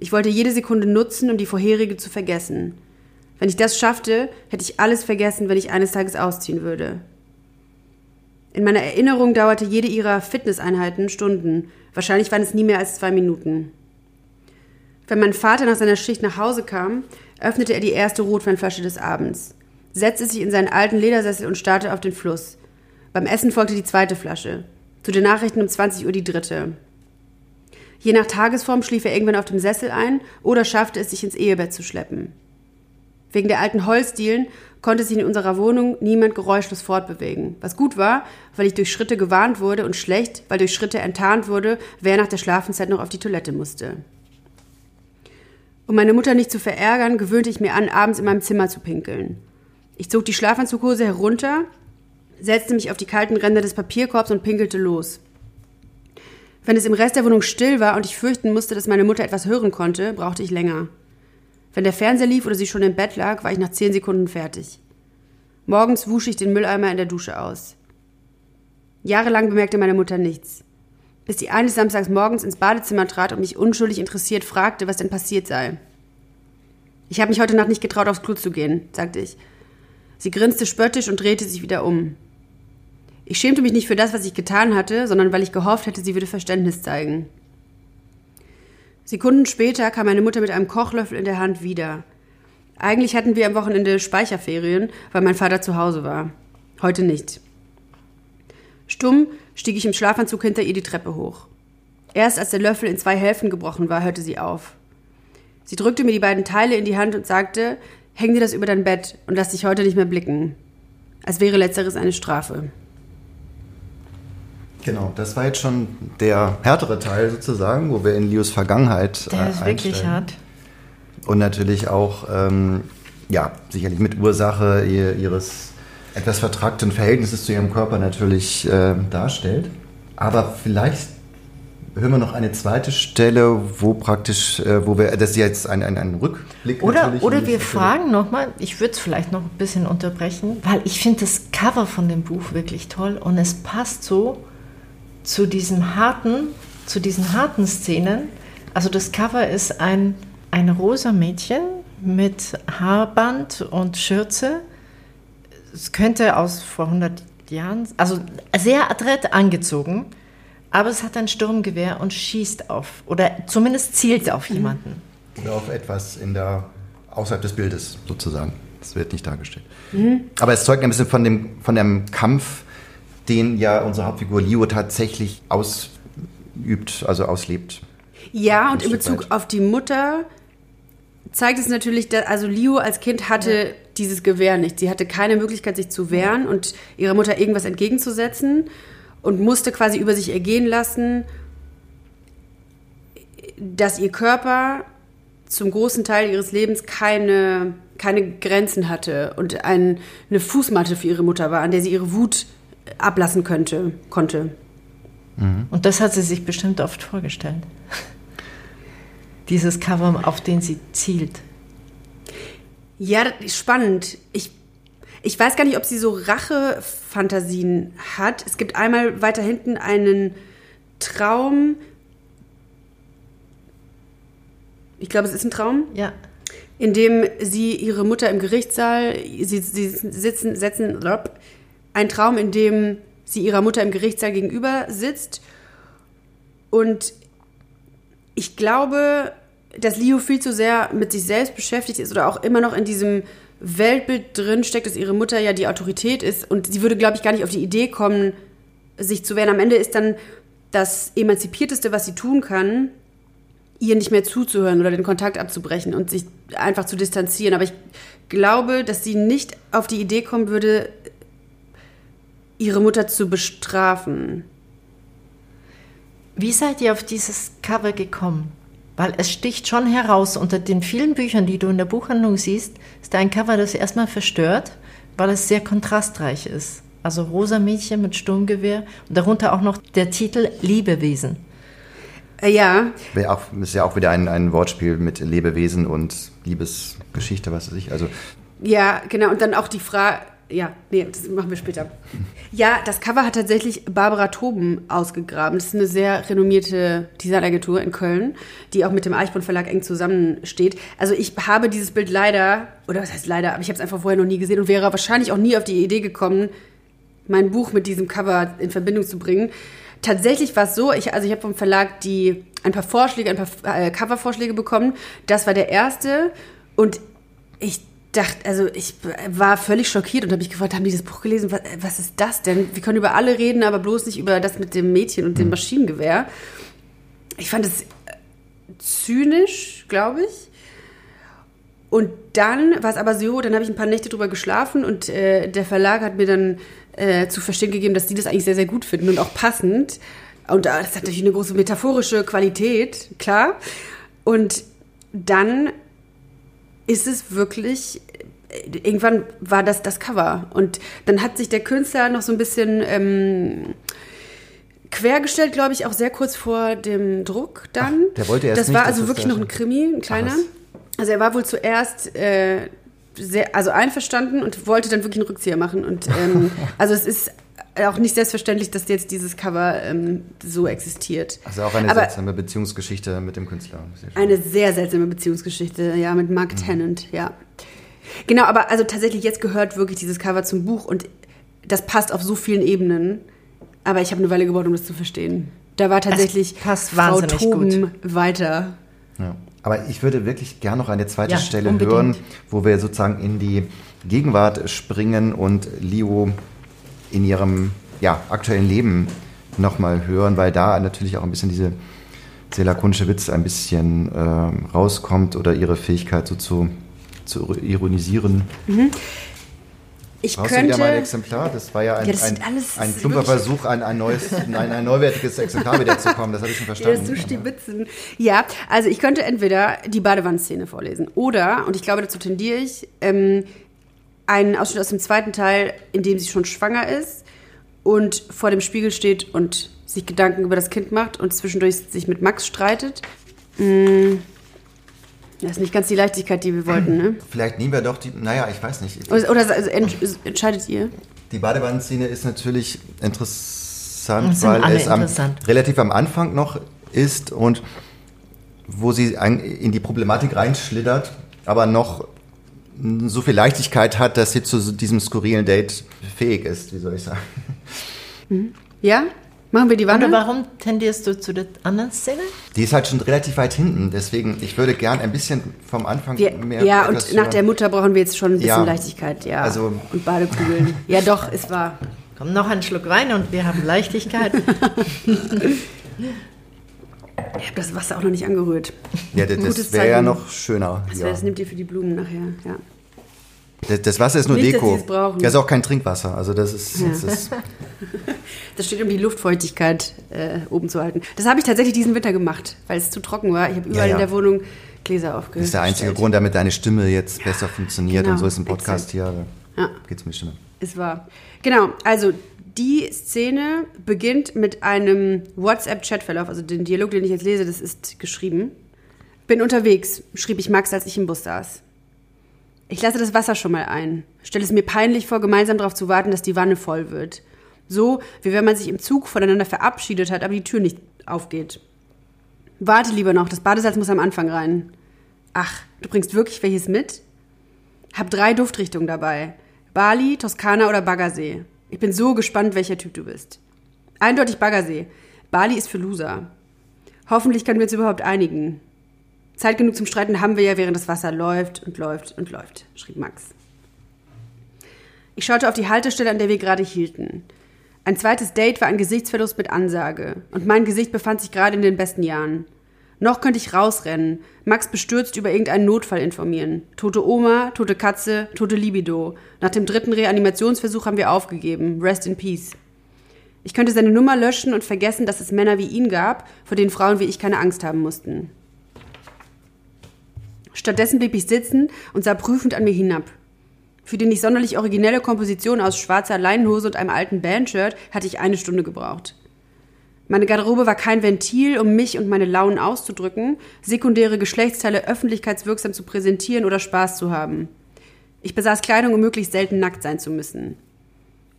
Speaker 1: Ich wollte jede Sekunde nutzen, um die vorherige zu vergessen. Wenn ich das schaffte, hätte ich alles vergessen, wenn ich eines Tages ausziehen würde. In meiner Erinnerung dauerte jede ihrer Fitnesseinheiten Stunden. Wahrscheinlich waren es nie mehr als zwei Minuten. Wenn mein Vater nach seiner Schicht nach Hause kam, öffnete er die erste Rotweinflasche des Abends, setzte sich in seinen alten Ledersessel und starrte auf den Fluss. Beim Essen folgte die zweite Flasche. Zu den Nachrichten um 20 Uhr die dritte. Je nach Tagesform schlief er irgendwann auf dem Sessel ein oder schaffte es, sich ins Ehebett zu schleppen. Wegen der alten Holzdielen konnte sich in unserer Wohnung niemand geräuschlos fortbewegen. Was gut war, weil ich durch Schritte gewarnt wurde und schlecht, weil durch Schritte enttarnt wurde, wer nach der Schlafenszeit noch auf die Toilette musste. Um meine Mutter nicht zu verärgern, gewöhnte ich mir an, abends in meinem Zimmer zu pinkeln. Ich zog die Schlafanzughose herunter, setzte mich auf die kalten Ränder des Papierkorbs und pinkelte los. Wenn es im Rest der Wohnung still war und ich fürchten musste, dass meine Mutter etwas hören konnte, brauchte ich länger. Wenn der Fernseher lief oder sie schon im Bett lag, war ich nach zehn Sekunden fertig. Morgens wusch ich den Mülleimer in der Dusche aus. Jahrelang bemerkte meine Mutter nichts. Bis sie eines Samstags morgens ins Badezimmer trat und mich unschuldig interessiert fragte, was denn passiert sei. Ich habe mich heute Nacht nicht getraut, aufs Klo zu gehen, sagte ich. Sie grinste spöttisch und drehte sich wieder um. Ich schämte mich nicht für das, was ich getan hatte, sondern weil ich gehofft hätte, sie würde Verständnis zeigen. Sekunden später kam meine Mutter mit einem Kochlöffel in der Hand wieder. Eigentlich hatten wir am Wochenende Speicherferien, weil mein Vater zu Hause war. Heute nicht. Stumm stieg ich im Schlafanzug hinter ihr die Treppe hoch. Erst als der Löffel in zwei Hälften gebrochen war, hörte sie auf. Sie drückte mir die beiden Teile in die Hand und sagte, häng dir das über dein Bett und lass dich heute nicht mehr blicken. Als wäre letzteres eine Strafe.
Speaker 2: Genau, das war jetzt schon der härtere Teil sozusagen, wo wir in Leos Vergangenheit
Speaker 3: Der äh, ist wirklich hart.
Speaker 2: Und natürlich auch, ähm, ja, sicherlich mit Ursache ihres etwas vertragten Verhältnisses zu ihrem Körper natürlich äh, darstellt. Aber vielleicht hören wir noch eine zweite Stelle, wo praktisch, äh, wo wir, das ist jetzt ein, ein, ein Rückblick
Speaker 3: Oder, oder wir fragen nochmal, ich würde es vielleicht noch ein bisschen unterbrechen, weil ich finde das Cover von dem Buch wirklich toll und es passt so zu diesem harten, zu diesen harten Szenen. Also das Cover ist ein, ein rosa Mädchen mit Haarband und Schürze. Es könnte aus vor 100 Jahren, also sehr adrett angezogen, aber es hat ein Sturmgewehr und schießt auf oder zumindest zielt auf mhm. jemanden.
Speaker 2: Oder auf etwas in der außerhalb des Bildes sozusagen. Das wird nicht dargestellt. Mhm. Aber es zeugt ein bisschen von dem, von dem Kampf den ja unsere Hauptfigur Leo tatsächlich ausübt, also auslebt.
Speaker 1: Ja, und in Bezug weit. auf die Mutter zeigt es natürlich, dass, also Leo als Kind hatte ja. dieses Gewehr nicht. Sie hatte keine Möglichkeit, sich zu wehren und ihrer Mutter irgendwas entgegenzusetzen und musste quasi über sich ergehen lassen, dass ihr Körper zum großen Teil ihres Lebens keine, keine Grenzen hatte und ein, eine Fußmatte für ihre Mutter war, an der sie ihre Wut ablassen könnte, konnte.
Speaker 3: Mhm. Und das hat sie sich bestimmt oft vorgestellt. Dieses Cover, auf den sie zielt.
Speaker 1: Ja, das ist spannend. Ich, ich weiß gar nicht, ob sie so Rache-Fantasien hat. Es gibt einmal weiter hinten einen Traum. Ich glaube, es ist ein Traum.
Speaker 3: Ja.
Speaker 1: In dem sie ihre Mutter im Gerichtssaal, sie, sie sitzen, setzen, ein Traum, in dem sie ihrer Mutter im Gerichtssaal gegenüber sitzt. Und ich glaube, dass Leo viel zu sehr mit sich selbst beschäftigt ist oder auch immer noch in diesem Weltbild drin steckt, dass ihre Mutter ja die Autorität ist. Und sie würde, glaube ich, gar nicht auf die Idee kommen, sich zu wehren. Am Ende ist dann das Emanzipierteste, was sie tun kann, ihr nicht mehr zuzuhören oder den Kontakt abzubrechen und sich einfach zu distanzieren. Aber ich glaube, dass sie nicht auf die Idee kommen würde, ihre Mutter zu bestrafen.
Speaker 3: Wie seid ihr auf dieses Cover gekommen? Weil es sticht schon heraus, unter den vielen Büchern, die du in der Buchhandlung siehst, ist ein Cover, das erstmal verstört, weil es sehr kontrastreich ist. Also rosa Mädchen mit Sturmgewehr und darunter auch noch der Titel Liebewesen.
Speaker 1: Äh, ja.
Speaker 2: Auch, ist ja auch wieder ein, ein Wortspiel mit Lebewesen und Liebesgeschichte, was weiß ich. Also
Speaker 1: Ja, genau. Und dann auch die Frage. Ja, nee, das machen wir später. Ja, das Cover hat tatsächlich Barbara Toben ausgegraben. Das ist eine sehr renommierte Designagentur in Köln, die auch mit dem Eichborn Verlag eng zusammensteht. Also ich habe dieses Bild leider, oder was heißt leider, aber ich habe es einfach vorher noch nie gesehen und wäre wahrscheinlich auch nie auf die Idee gekommen, mein Buch mit diesem Cover in Verbindung zu bringen. Tatsächlich war es so, ich, also ich habe vom Verlag die, ein paar Vorschläge, ein paar äh, Covervorschläge bekommen. Das war der erste und ich dachte, also ich war völlig schockiert und habe mich gefragt, haben die das Buch gelesen? Was, was ist das denn? Wir können über alle reden, aber bloß nicht über das mit dem Mädchen und dem Maschinengewehr. Ich fand es zynisch, glaube ich. Und dann war es aber so, dann habe ich ein paar Nächte drüber geschlafen und äh, der Verlag hat mir dann äh, zu verstehen gegeben, dass die das eigentlich sehr, sehr gut finden und auch passend. Und äh, das hat natürlich eine große metaphorische Qualität, klar. Und dann ist es wirklich, äh, irgendwann war das das Cover. Und dann hat sich der Künstler noch so ein bisschen ähm, quergestellt, glaube ich, auch sehr kurz vor dem Druck dann.
Speaker 2: Ach, der wollte erst
Speaker 1: Das
Speaker 2: nicht,
Speaker 1: war also wirklich noch ein. Krimi, ein kleiner.
Speaker 2: was.
Speaker 1: Also er war wohl zuerst äh, sehr, also einverstanden und wollte dann wirklich einen Rückzieher machen. Und ähm, also es ist auch nicht selbstverständlich, dass jetzt dieses Cover ähm, so existiert.
Speaker 2: also auch eine
Speaker 1: Aber
Speaker 2: seltsame Beziehungsgeschichte mit dem Künstler. Sehr
Speaker 1: eine sehr seltsame Beziehungsgeschichte, ja, mit Mark
Speaker 2: Mhm.
Speaker 1: Tennant, ja. Genau, aber also tatsächlich jetzt gehört wirklich dieses Cover zum Buch und das passt auf so vielen Ebenen. Aber ich habe eine Weile gebraucht, um das zu verstehen. Da war tatsächlich
Speaker 3: passt
Speaker 1: Frau Toben weiter.
Speaker 2: Ja. Aber ich würde wirklich gern noch eine zweite
Speaker 3: Ja,
Speaker 2: Stelle
Speaker 3: unbedingt.
Speaker 2: hören, wo wir sozusagen in die Gegenwart springen und Leo in ihrem ja, aktuellen Leben nochmal hören, weil da natürlich auch ein bisschen diese sehr lakonische Witz ein bisschen ähm, rauskommt oder ihre Fähigkeit so zu, zu ironisieren.
Speaker 1: Ich
Speaker 2: Brauchst du wieder mal ein
Speaker 1: könnte.
Speaker 2: Exemplar? Das war ja ein,
Speaker 1: Ja, das
Speaker 2: ein, ein
Speaker 1: das
Speaker 2: plumper Versuch, ein, ein, neues, ein, ein neuwertiges Exemplar wiederzukommen. Das habe ich schon
Speaker 1: Ja,
Speaker 2: verstanden.
Speaker 1: so stibitzen. Ja, also ich könnte entweder die Badewannenszene vorlesen oder, und ich glaube, dazu tendiere ich, ähm, einen Ausschnitt aus dem zweiten Teil, in dem sie schon schwanger ist und vor dem Spiegel steht und sich Gedanken über das Kind macht und zwischendurch sich mit Max streitet. Mm, Das ist nicht ganz die Leichtigkeit, die wir wollten, ne?
Speaker 2: Vielleicht nehmen wir doch die, naja, ich weiß nicht.
Speaker 1: Oder, oder also ent, entscheidet ihr?
Speaker 2: Die Badewannenszene ist natürlich interessant, weil es am,
Speaker 3: interessant.
Speaker 2: relativ am Anfang noch ist und wo sie in die Problematik reinschlittert, aber noch so viel Leichtigkeit hat, dass sie zu diesem skurrilen Date fähig ist, wie soll ich sagen.
Speaker 1: Ja? Machen wir die Wanne?
Speaker 3: warum tendierst du zu der anderen Szene?
Speaker 2: Die ist halt schon relativ weit hinten, deswegen, ich würde gern ein bisschen vom Anfang
Speaker 1: Wir,
Speaker 2: mehr
Speaker 1: ja, und nach der Mutter brauchen wir jetzt schon ein bisschen
Speaker 2: Ja.
Speaker 1: Leichtigkeit, ja.
Speaker 2: Also-
Speaker 1: und Badekugeln. ja, doch, es war.
Speaker 3: Komm, noch ein Schluck Wein und wir haben Leichtigkeit.
Speaker 1: Ich habe das Wasser auch noch nicht angerührt.
Speaker 2: Ja, das, das wäre ja noch schöner.
Speaker 1: Das,
Speaker 2: ja.
Speaker 1: wär, das nimmt ihr für die Blumen nachher, ja.
Speaker 2: Das, das Wasser ist nur
Speaker 1: Nicht,
Speaker 2: Deko. Das ist auch kein Trinkwasser. Also das ist, das ist
Speaker 1: Das steht, um die Luftfeuchtigkeit äh, oben zu halten. Das habe ich tatsächlich diesen Winter gemacht, weil es zu trocken war. Ich habe überall
Speaker 2: ja.
Speaker 1: in der Wohnung Gläser aufgestellt.
Speaker 2: Das ist der einzige Grund, damit deine Stimme jetzt besser funktioniert.
Speaker 1: genau,
Speaker 2: und so ist ein Podcast hier.
Speaker 1: Ja.
Speaker 2: Geht's die Stimme.
Speaker 1: Es war. Genau, also die Szene beginnt mit einem WhatsApp-Chatverlauf. Also den Dialog, den ich jetzt lese, das ist geschrieben. Bin unterwegs, schrieb ich Max, als ich im Bus saß. Ich lasse das Wasser schon mal ein. Stelle es mir peinlich vor, gemeinsam darauf zu warten, dass die Wanne voll wird. So, wie wenn man sich im Zug voneinander verabschiedet hat, aber die Tür nicht aufgeht. Warte lieber noch, das Badesalz muss am Anfang rein. Ach, du bringst wirklich welches mit? Hab drei Duftrichtungen dabei. Bali, Toskana oder Baggersee. Ich bin so gespannt, welcher Typ du bist. Eindeutig Baggersee. Bali ist für Loser. Hoffentlich können wir uns überhaupt einigen. Zeit genug zum Streiten haben wir ja, während das Wasser läuft und läuft und läuft, schrieb Max. Ich schaute auf die Haltestelle, an der wir gerade hielten. Ein zweites Date war ein Gesichtsverlust mit Ansage. Und mein Gesicht befand sich gerade in den besten Jahren. Noch könnte ich rausrennen, Max bestürzt über irgendeinen Notfall informieren. Tote Oma, tote Katze, tote Libido. Nach dem dritten Reanimationsversuch haben wir aufgegeben. Rest in peace. Ich könnte seine Nummer löschen und vergessen, dass es Männer wie ihn gab, vor denen Frauen wie ich keine Angst haben mussten. Stattdessen blieb ich sitzen und sah prüfend an mir hinab. Für die nicht sonderlich originelle Komposition aus schwarzer Leinenhose und einem alten Bandshirt hatte ich eine Stunde gebraucht. Meine Garderobe war kein Ventil, um mich und meine Launen auszudrücken, sekundäre Geschlechtsteile öffentlichkeitswirksam zu präsentieren oder Spaß zu haben. Ich besaß Kleidung, um möglichst selten nackt sein zu müssen.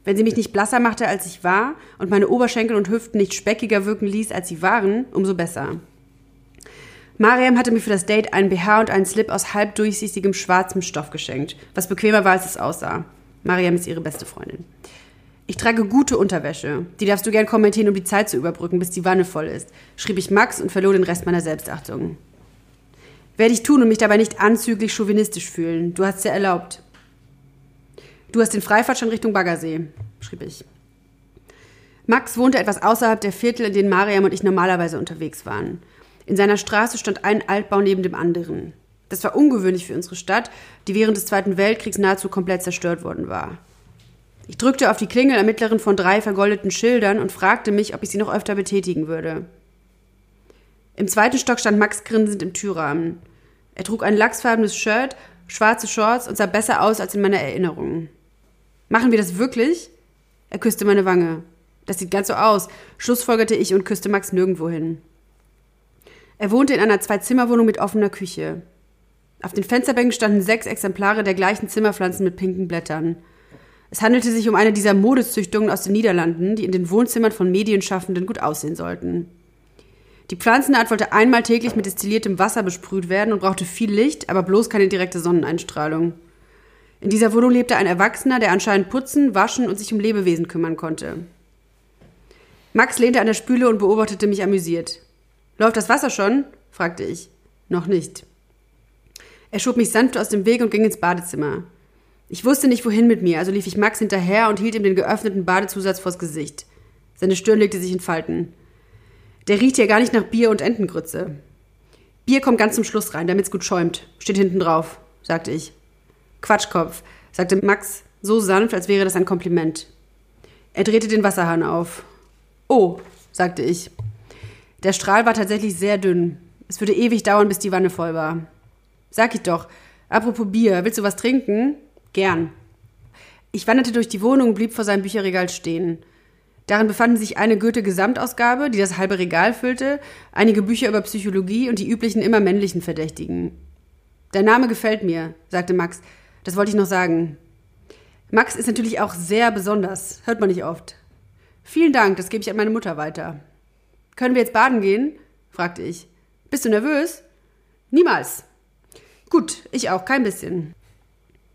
Speaker 1: Wenn sie mich nicht blasser machte, als ich war, und meine Oberschenkel und Hüften nicht speckiger wirken ließ, als sie waren, umso besser. Mariam hatte mir für das Date einen BH und einen Slip aus halbdurchsichtigem schwarzem Stoff geschenkt, was bequemer war, als es aussah. Mariam ist ihre beste Freundin. Ich trage gute Unterwäsche. Die darfst du gern kommentieren, um die Zeit zu überbrücken, bis die Wanne voll ist, schrieb ich Max und verlor den Rest meiner Selbstachtung. Werde ich tun und mich dabei nicht anzüglich chauvinistisch fühlen. Du hast es ja erlaubt. Du hast den Freifahrt schon Richtung Baggersee, schrieb ich. Max wohnte etwas außerhalb der Viertel, in denen Mariam und ich normalerweise unterwegs waren. In seiner Straße stand ein Altbau neben dem anderen. Das war ungewöhnlich für unsere Stadt, die während des Zweiten Weltkriegs nahezu komplett zerstört worden war. Ich drückte auf die Klingel am mittleren von drei vergoldeten Schildern und fragte mich, ob ich sie noch öfter betätigen würde. Im zweiten Stock stand Max grinsend im Türrahmen. Er trug ein lachsfarbenes Shirt, schwarze Shorts und sah besser aus als in meiner Erinnerung. Machen wir das wirklich? Er küsste meine Wange. Das sieht ganz so aus, schlussfolgerte ich und küsste Max nirgendwo hin. Er wohnte in einer Zwei-Zimmer-Wohnung mit offener Küche. Auf den Fensterbänken standen sechs Exemplare der gleichen Zimmerpflanzen mit pinken Blättern. Es handelte sich um eine dieser Modezüchtungen aus den Niederlanden, die in den Wohnzimmern von Medienschaffenden gut aussehen sollten. Die Pflanzenart wollte einmal täglich mit destilliertem Wasser besprüht werden und brauchte viel Licht, aber bloß keine direkte Sonneneinstrahlung. In dieser Wohnung lebte ein Erwachsener, der anscheinend putzen, waschen und sich um Lebewesen kümmern konnte. Max lehnte an der Spüle und beobachtete mich amüsiert. Läuft das Wasser schon? fragte ich. Noch nicht. Er schob mich sanft aus dem Weg und ging ins Badezimmer. Ich wusste nicht, wohin mit mir, also lief ich Max hinterher und hielt ihm den geöffneten Badezusatz vors Gesicht. Seine Stirn legte sich in Falten. Der riecht ja gar nicht nach Bier und Entengrütze. Bier kommt ganz zum Schluss rein, damit's gut schäumt. Steht hinten drauf, sagte ich. Quatschkopf, sagte Max so sanft, als wäre das ein Kompliment. Er drehte den Wasserhahn auf. Oh, sagte ich. Der Strahl war tatsächlich sehr dünn. Es würde ewig dauern, bis die Wanne voll war. Sag ich doch. Apropos Bier, willst du was trinken? Gern. Ich wanderte durch die Wohnung und blieb vor seinem Bücherregal stehen. Darin befanden sich eine Goethe-Gesamtausgabe, die das halbe Regal füllte, einige Bücher über Psychologie und die üblichen immer männlichen Verdächtigen. Der Name gefällt mir, sagte Max. Das wollte ich noch sagen. Max ist natürlich auch sehr besonders, hört man nicht oft. Vielen Dank, das gebe ich an meine Mutter weiter. Können wir jetzt baden gehen? fragte ich. Bist du nervös? Niemals. Gut, ich auch, kein bisschen.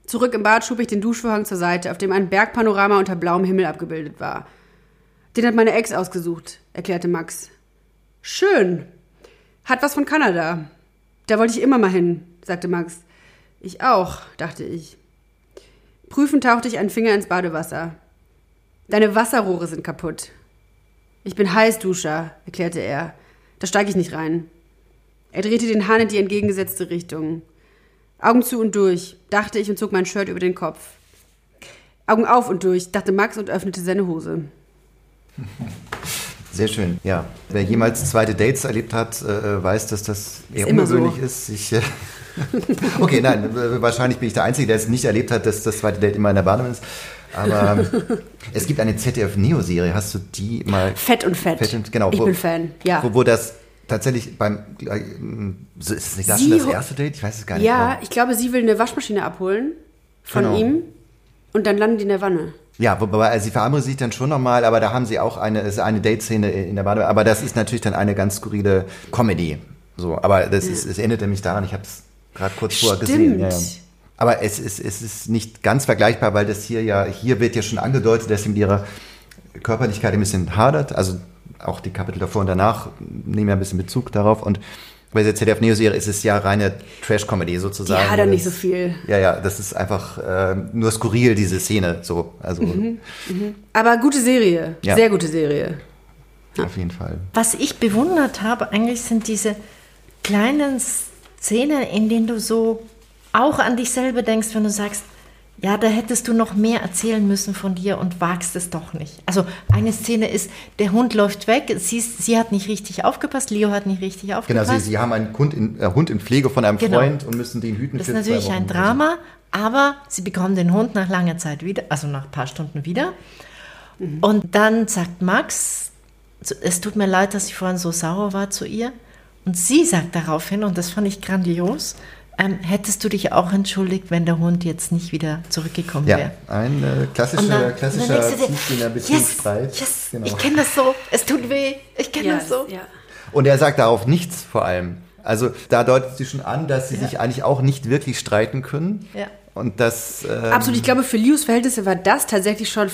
Speaker 1: Zurück im Bad schob ich den Duschvorhang zur Seite, auf dem ein Bergpanorama unter blauem Himmel abgebildet war. Den hat meine Ex ausgesucht, erklärte Max. Schön. Hat was von Kanada. Da wollte ich immer mal hin, sagte Max. Ich auch, dachte ich. Prüfend tauchte ich einen Finger ins Badewasser. Deine Wasserrohre sind kaputt. Ich bin Heißduscher, erklärte er. Da steige ich nicht rein. Er drehte den Hahn in die entgegengesetzte Richtung. Augen zu und durch, dachte ich und zog mein Shirt über den Kopf. Augen auf und durch, dachte Max und öffnete seine Hose.
Speaker 2: Sehr schön, ja. Wer jemals zweite Dates erlebt hat, äh, weiß, dass das eher ist ungewöhnlich so. ist. Ich, äh, okay, nein, wahrscheinlich bin ich der Einzige, der es nicht erlebt hat, dass das zweite Date immer in der Badewanne ist. Aber es gibt eine ZDF-Neo-Serie, hast du die mal...
Speaker 1: Fett und Fett. Fett und,
Speaker 2: genau,
Speaker 1: ich
Speaker 2: wo,
Speaker 1: bin Fan, ja.
Speaker 2: Wo, wo das tatsächlich beim, äh, ist es nicht das schon das erste Date? Ich weiß es gar nicht.
Speaker 1: Ja, mehr. ich glaube, sie will eine Waschmaschine abholen von genau. ihm und dann landen die in der Wanne.
Speaker 2: Ja, wobei also sie verabreden sich dann schon nochmal, aber da haben sie auch eine, ist eine Date-Szene in der Wanne. Aber das ist natürlich dann eine ganz skurrile Comedy. So, aber das ist, es endet nämlich daran, ich habe es gerade kurz vorher gesehen. Ja, ja. Aber es ist, es ist nicht ganz vergleichbar, weil das hier ja, hier wird ja schon angedeutet, dass sie mit ihrer Körperlichkeit ein bisschen hadert. Also auch die Kapitel davor und danach nehmen ja ein bisschen Bezug darauf. Und bei der ZDF Neo Serie ist es ja reine Trash-Comedy sozusagen.
Speaker 1: Ja, dann nicht so viel.
Speaker 2: Ja, ja, das ist einfach äh, nur skurril, diese Szene. So, also, mhm,
Speaker 1: mhm. Aber gute Serie, ja. sehr gute Serie.
Speaker 2: Ja. Auf jeden Fall.
Speaker 3: Was ich bewundert habe, eigentlich sind diese kleinen Szenen, in denen du so auch an dich selber denkst, wenn du sagst, ja, da hättest du noch mehr erzählen müssen von dir und wagst es doch nicht. Also eine Szene ist, der Hund läuft weg, sie, sie hat nicht richtig aufgepasst, Leo hat nicht richtig aufgepasst.
Speaker 2: Genau, sie, sie haben einen Hund in, äh, Hund in Pflege von einem genau. Freund und müssen den hüten.
Speaker 3: Das ist natürlich ein Drama, aber sie bekommen den Hund nach langer Zeit wieder, also nach ein paar Stunden wieder. Mhm. Und dann sagt Max, es tut mir leid, dass ich vorhin so sauer war zu ihr. Und sie sagt daraufhin, und das fand ich grandios, ähm, hättest du dich auch entschuldigt, wenn der Hund jetzt nicht wieder zurückgekommen wäre?
Speaker 2: Ja, ein äh, klassischer, klassischer Beziehungsstreit.
Speaker 3: Yes, yes, genau. Ich kenne das so, es tut weh, ich kenne yes, das so. Ja.
Speaker 2: Und er sagt darauf nichts vor allem. Also da deutet sie schon an, dass sie ja. sich eigentlich auch nicht wirklich streiten können. Ja. Und das.
Speaker 1: Ähm, Absolut, ich glaube, für Lius Verhältnisse war das tatsächlich schon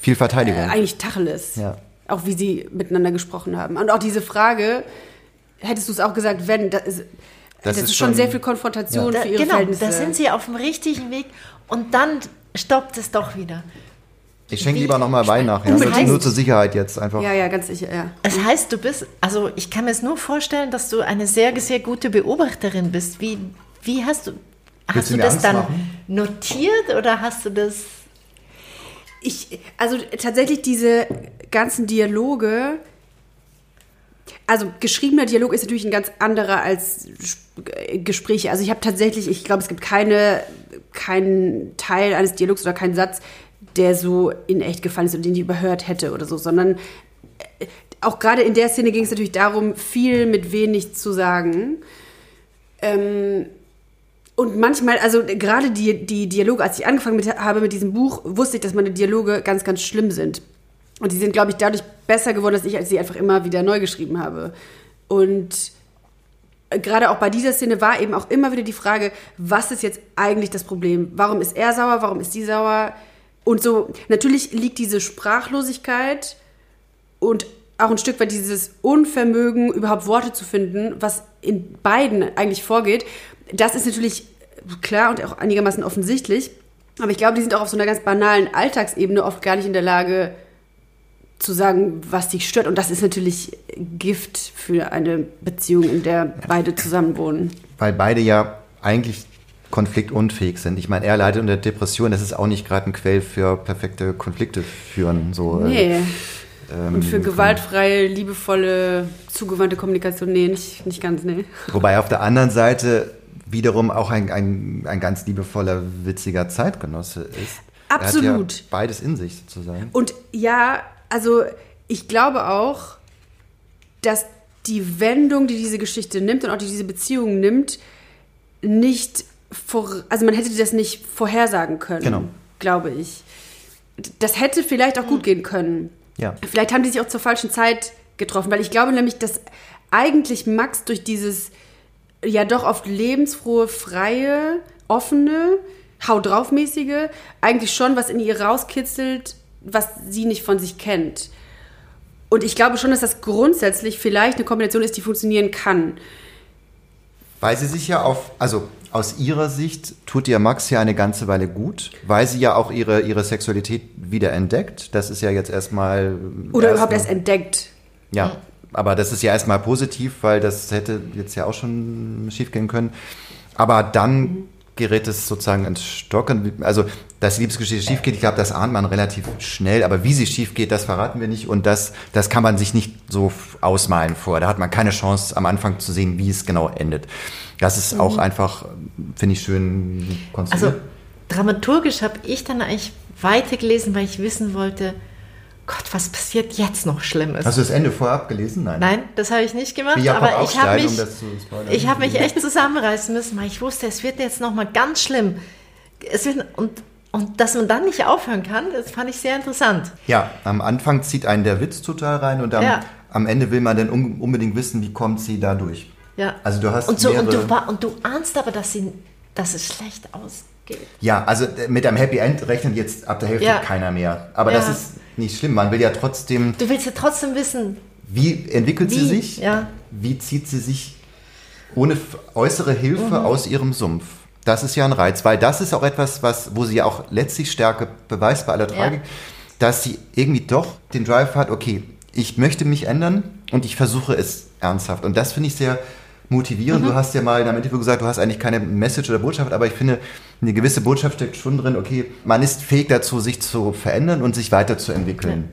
Speaker 2: viel Verteidigung. Äh,
Speaker 1: eigentlich Tacheles. Ja. Auch wie sie miteinander gesprochen haben. Und auch diese Frage, hättest du es auch gesagt, wenn, das ist, das, das ist, ist, schon sehr viel Konfrontation ja. für ihre
Speaker 3: genau,
Speaker 1: Verhältnisse.
Speaker 3: da sind sie auf dem richtigen Weg und dann stoppt es doch wieder.
Speaker 2: Ich schenke lieber nochmal Wein nachher. Ja. Nur zur Sicherheit jetzt einfach.
Speaker 1: Ja, ja, ganz sicher, ja.
Speaker 3: Es heißt, du bist, also ich kann mir es nur vorstellen, dass du eine sehr, sehr gute Beobachterin bist. Wie, wie hast du, hast du das Angst dann machen? notiert oder hast du das
Speaker 1: ich, also tatsächlich diese ganzen Dialoge, also geschriebener Dialog ist natürlich ein ganz anderer als Gespräche. Also ich habe tatsächlich, ich glaube, es gibt keine, keinen Teil eines Dialogs oder keinen Satz, der so in echt gefallen ist und den ich überhört hätte oder so, sondern äh, auch gerade in der Szene ging es natürlich darum, viel mit wenig zu sagen. Ähm, und manchmal, also gerade die, die Dialoge, als ich angefangen mit, habe mit diesem Buch, wusste ich, dass meine Dialoge ganz, ganz schlimm sind. Und die sind, glaube ich, dadurch besser geworden, dass ich sie einfach immer wieder neu geschrieben habe. Und gerade auch bei dieser Szene war eben auch immer wieder die Frage, was ist jetzt eigentlich das Problem? Warum ist er sauer? Warum ist sie sauer? Und so, natürlich liegt diese Sprachlosigkeit und auch ein Stück weit dieses Unvermögen, überhaupt Worte zu finden, was in beiden eigentlich vorgeht. Das ist natürlich klar und auch einigermaßen offensichtlich. Aber ich glaube, die sind auch auf so einer ganz banalen Alltagsebene oft gar nicht in der Lage zu sagen, was dich stört. Und das ist natürlich Gift für eine Beziehung, in der beide zusammenwohnen.
Speaker 2: Weil beide ja eigentlich konfliktunfähig sind. Ich meine, er leidet unter Depression. Das ist auch nicht gerade ein Quell für perfekte Konflikte führen. So,
Speaker 1: äh, nee. Ähm, und für gewaltfreie, liebevolle, zugewandte Kommunikation, nee, nicht, nicht ganz, nee.
Speaker 2: Wobei auf der anderen Seite wiederum auch ein, ein, ein ganz liebevoller, witziger Zeitgenosse ist.
Speaker 1: Absolut.
Speaker 2: Er hat ja beides in sich sozusagen.
Speaker 1: Und ja, also ich glaube auch, dass die Wendung, die diese Geschichte nimmt und auch die diese Beziehung nimmt, nicht vor, also man hätte das nicht vorhersagen können, genau. glaube ich. Das hätte vielleicht auch gut gehen können. Ja. Vielleicht haben die sich auch zur falschen Zeit getroffen, weil ich glaube nämlich, dass eigentlich Max durch dieses ja doch oft lebensfrohe, freie, offene, hau draufmäßige, eigentlich schon was in ihr rauskitzelt, was sie nicht von sich kennt. Und ich glaube schon, dass das grundsätzlich vielleicht eine Kombination ist, die funktionieren kann.
Speaker 2: Weil sie sich ja auf, also aus ihrer Sicht tut ihr Max ja eine ganze Weile gut, weil sie ja auch ihre, ihre Sexualität wieder entdeckt. Das ist ja jetzt erstmal.
Speaker 1: Oder erst überhaupt erst entdeckt.
Speaker 2: Ja, aber das ist ja erstmal positiv, weil das hätte jetzt ja auch schon schief gehen können. Aber dann mhm. Gerät es sozusagen ins Stocken. Also, dass die Liebesgeschichte schief geht, ich glaube, das ahnt man relativ schnell. Aber wie sie schief geht, das verraten wir nicht. Und das, das kann man sich nicht so ausmalen vor. Da hat man keine Chance, am Anfang zu sehen, wie es genau endet. Das ist mhm. auch einfach, finde ich, schön konstruiert.
Speaker 3: Also, dramaturgisch habe ich dann eigentlich weitergelesen, weil ich wissen wollte, Gott, was passiert jetzt noch Schlimmes?
Speaker 2: Hast du das Ende vorab gelesen?
Speaker 3: Nein. Nein, das habe ich nicht gemacht. Ich aber ich habe mich, um ich habe mich echt zusammenreißen müssen, weil ich wusste, es wird jetzt noch mal ganz schlimm. Es wird, und, und dass man dann nicht aufhören kann, das fand ich sehr interessant.
Speaker 2: Ja, am Anfang zieht einen der Witz total rein und am, ja. am Ende will man dann unbedingt wissen, wie kommt sie da durch.
Speaker 3: Ja. Also du hast und, so, und, du, und du ahnst aber, dass, sie, dass es schlecht ausgeht.
Speaker 2: Ja, also mit einem Happy End rechnet jetzt ab der Hälfte ja. keiner mehr. Aber ja. das ist nicht schlimm. Man will ja trotzdem.
Speaker 3: Du willst ja trotzdem wissen.
Speaker 2: Wie entwickelt wie? sie sich? Ja. Wie zieht sie sich ohne äußere Hilfe mhm. aus ihrem Sumpf? Das ist ja ein Reiz, weil das ist auch etwas, was, wo sie ja auch letztlich Stärke beweist bei aller Tragik, dass sie irgendwie doch den Drive hat, okay, ich möchte mich ändern und ich versuche es ernsthaft. Und das finde ich sehr motivierend. Mhm. Du hast ja mal in einem Interview gesagt, du hast eigentlich keine Message oder Botschaft, aber ich finde, eine gewisse Botschaft steckt schon drin, okay, man ist fähig dazu, sich zu verändern und sich weiterzuentwickeln. Ja.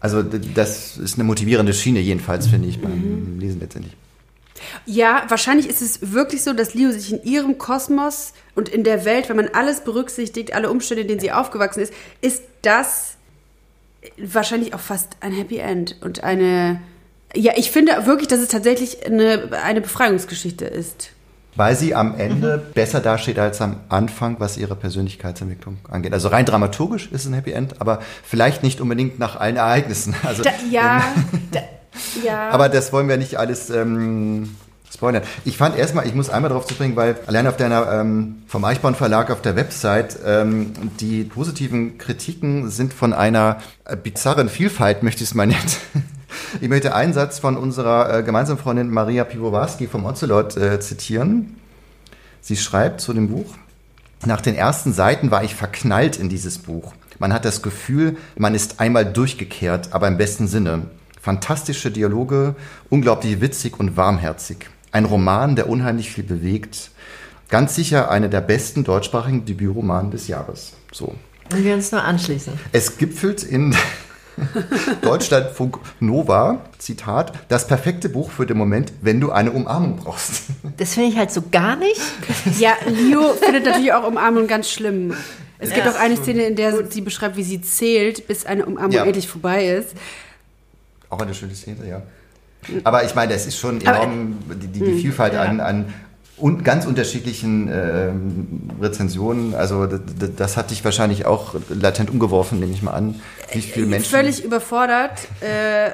Speaker 2: Also das ist eine motivierende Schiene jedenfalls, finde ich, beim mhm. Lesen letztendlich.
Speaker 1: Ja, wahrscheinlich ist es wirklich so, dass Leo sich in ihrem Kosmos und in der Welt, wenn man alles berücksichtigt, alle Umstände, in denen sie aufgewachsen ist, ist das wahrscheinlich auch fast ein Happy End und eine. Ja, ich finde wirklich, dass es tatsächlich eine, eine Befreiungsgeschichte ist.
Speaker 2: Weil sie am Ende mhm. besser dasteht als am Anfang, was ihre Persönlichkeitsentwicklung angeht. Also rein dramaturgisch ist es ein Happy End, aber vielleicht nicht unbedingt nach allen Ereignissen. Also,
Speaker 1: da, ja, da, ja.
Speaker 2: Aber das wollen wir nicht alles ähm, spoilern. Ich fand erstmal, ich muss einmal darauf zu bringen, weil allein auf deiner ähm, vom Eichborn Verlag auf der Website ähm, die positiven Kritiken sind von einer äh, bizarren Vielfalt, möchte ich es mal nennen. Ich möchte einen Satz von unserer äh, gemeinsamen Freundin Maria Piwowarski vom Ocelot äh, zitieren. Sie schreibt zu dem Buch, nach den ersten Seiten war ich verknallt in dieses Buch. Man hat das Gefühl, man ist einmal durchgekehrt, aber im besten Sinne. Fantastische Dialoge, unglaublich witzig und warmherzig. Ein Roman, der unheimlich viel bewegt. Ganz sicher eine der besten deutschsprachigen Debütromanen des Jahres. So.
Speaker 3: Und wir uns nur anschließen.
Speaker 2: Es gipfelt in Deutschlandfunk Nova, Zitat, das perfekte Buch für den Moment, wenn du eine Umarmung brauchst.
Speaker 3: Das finde ich halt so gar nicht.
Speaker 1: Ja, Leo findet natürlich auch Umarmung ganz schlimm. Es gibt auch eine Szene, in der sie beschreibt, wie sie zählt, bis eine Umarmung ja. endlich vorbei ist.
Speaker 2: Auch eine schöne Szene, ja. Aber ich meine, es ist schon enorm, die, die, die Vielfalt ja. an, an und ganz unterschiedlichen äh, Rezensionen. Also das, hat dich wahrscheinlich auch latent umgeworfen, nehme ich mal an. Wie viele äh, Menschen?
Speaker 1: Völlig überfordert. Äh,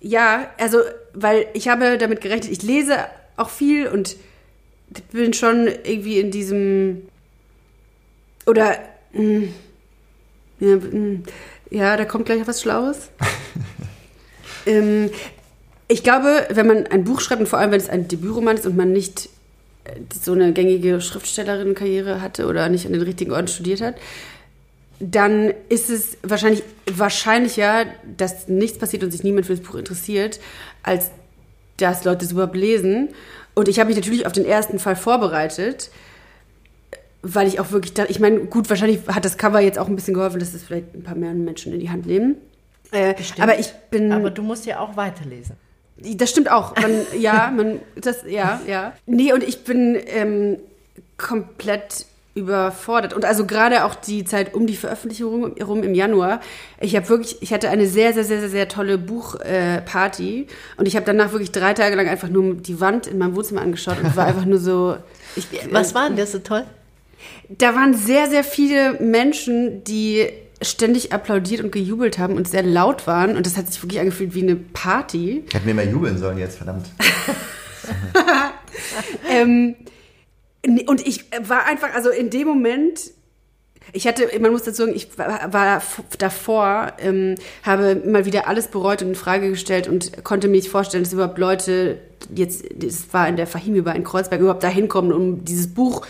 Speaker 1: ja, also weil ich habe damit gerechnet, ich lese auch viel und bin schon irgendwie in diesem oder mh, hm, ja, mh, hm, ja, da kommt gleich was Schlaues. ähm, ich glaube, wenn man ein Buch schreibt und vor allem, wenn es ein Debütroman ist und man nicht so eine gängige Schriftstellerinnenkarriere hatte oder nicht an den richtigen Orten studiert hat, dann ist es wahrscheinlich wahrscheinlicher, dass nichts passiert und sich niemand für das Buch interessiert, als dass Leute es überhaupt lesen. Und ich habe mich natürlich auf den ersten Fall vorbereitet, weil ich auch wirklich da, ich meine, gut, wahrscheinlich hat das Cover jetzt auch ein bisschen geholfen, dass es vielleicht ein paar mehr Menschen in die Hand nehmen. Äh, aber ich bin.
Speaker 3: Aber du musst ja auch weiterlesen.
Speaker 1: Das stimmt auch. Man, ja, man, das, ja, ja. Nee, und ich bin ähm, komplett überfordert. Und also gerade auch die Zeit um die Veröffentlichung rum im Januar. Ich habe wirklich, ich hatte eine sehr, sehr, sehr, sehr, sehr tolle Buchparty. Äh, und ich habe danach wirklich drei Tage lang einfach nur die Wand in meinem Wohnzimmer angeschaut und war einfach nur so.
Speaker 3: Ich, Was war denn das so toll?
Speaker 1: Da waren sehr, sehr viele Menschen, die ständig applaudiert und gejubelt haben und sehr laut waren. Und das hat sich wirklich angefühlt wie eine Party.
Speaker 2: Hätten wir mal jubeln sollen jetzt, verdammt.
Speaker 1: ähm, und ich war einfach, also in dem Moment, ich hatte, man muss dazu sagen, ich war, war davor, ähm, habe mal wieder alles bereut und in Frage gestellt und konnte mir nicht vorstellen, dass überhaupt Leute jetzt, das war in der Fahim über in Kreuzberg, überhaupt da hinkommen, um dieses Buch,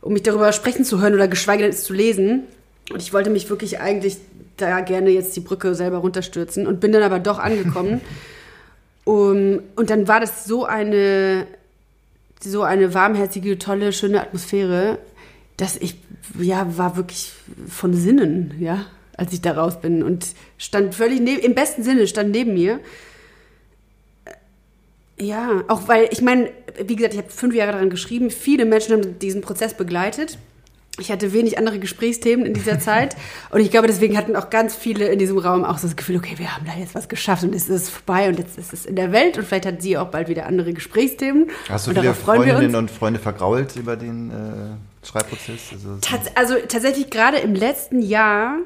Speaker 1: um mich darüber sprechen zu hören oder geschweige denn es zu lesen. Und ich wollte mich wirklich eigentlich da gerne jetzt die Brücke selber runterstürzen und bin dann aber doch angekommen. um, und dann war das so eine, so eine warmherzige, tolle, schöne Atmosphäre, dass ich, ja, war wirklich von Sinnen, ja, als ich da raus bin und stand völlig neben, im besten Sinne stand neben mir. Ja, auch weil, ich meine, wie gesagt, ich habe fünf Jahre daran geschrieben, viele Menschen haben diesen Prozess begleitet ich hatte wenig andere Gesprächsthemen in dieser Zeit und ich glaube, deswegen hatten auch ganz viele in diesem Raum auch so das Gefühl, okay, wir haben da jetzt was geschafft und jetzt ist es vorbei und jetzt ist es in der Welt und vielleicht hat sie auch bald wieder andere Gesprächsthemen.
Speaker 2: Hast du viele Freundinnen und Freunde vergrault über den äh, Schreibprozess?
Speaker 1: Also, Tats also tatsächlich gerade im letzten Jahr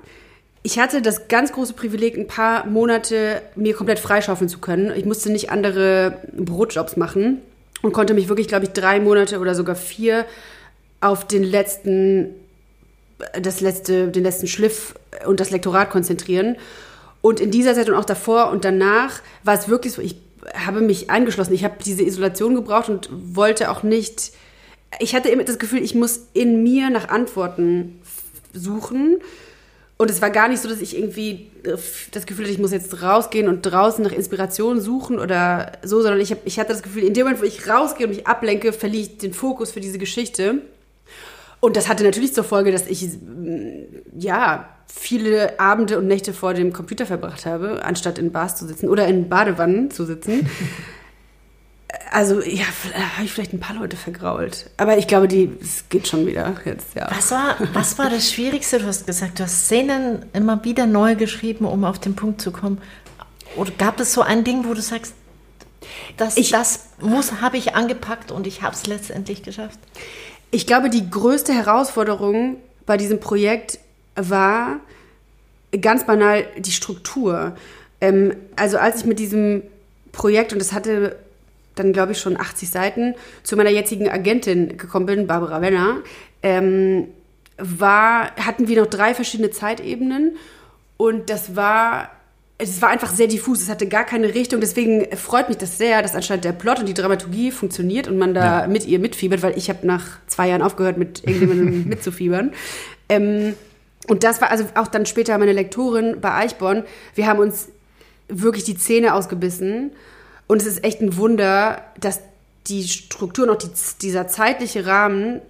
Speaker 1: ich hatte das ganz große Privileg, ein paar Monate mir komplett freischaufeln zu können. Ich musste nicht andere Brotjobs machen und konnte mich wirklich, glaube ich, drei Monate oder sogar vier auf den letzten, das letzte, den letzten Schliff und das Lektorat konzentrieren. Und in dieser Zeit und auch davor und danach war es wirklich so, ich habe mich eingeschlossen. Ich habe diese Isolation gebraucht und wollte auch nicht. Ich hatte immer das Gefühl, ich muss in mir nach Antworten suchen. Und es war gar nicht so, dass ich irgendwie das Gefühl hatte, ich muss jetzt rausgehen und draußen nach Inspiration suchen oder so, sondern ich, hab, ich hatte das Gefühl, in dem Moment, wo ich rausgehe und mich ablenke, verliere ich den Fokus für diese Geschichte. Und das hatte natürlich zur Folge, dass ich ja viele Abende und Nächte vor dem Computer verbracht habe, anstatt in Bars zu sitzen oder in Badewannen zu sitzen. Also, ja, habe ich vielleicht ein paar Leute vergrault. Aber ich glaube, die, es geht schon wieder jetzt, ja.
Speaker 3: Was war, was war das Schwierigste? Du hast gesagt, du hast Szenen immer wieder neu geschrieben, um auf den Punkt zu kommen. Oder gab es so ein Ding, wo du sagst, das,
Speaker 1: Ich-
Speaker 3: das muss, habe ich angepackt und ich habe es letztendlich geschafft?
Speaker 1: Ich glaube, die größte Herausforderung bei diesem Projekt war ganz banal die Struktur. Ähm, also als ich mit diesem Projekt, und das hatte dann, glaube ich, schon 80 Seiten, zu meiner jetzigen Agentin gekommen bin, Barbara Wenner, ähm, war, hatten wir noch drei verschiedene Zeitebenen und das war, es war einfach sehr diffus, es hatte gar keine Richtung, deswegen freut mich das sehr, dass anscheinend der Plot und die Dramaturgie funktioniert und man da mit ihr mitfiebert, weil ich habe nach zwei Jahren aufgehört, mit irgendjemandem mitzufiebern. Ähm, und das war also auch dann später meine Lektorin bei Eichborn. Wir haben uns wirklich die Zähne ausgebissen. Und es ist echt ein Wunder, dass die Struktur und auch die, dieser zeitliche Rahmen,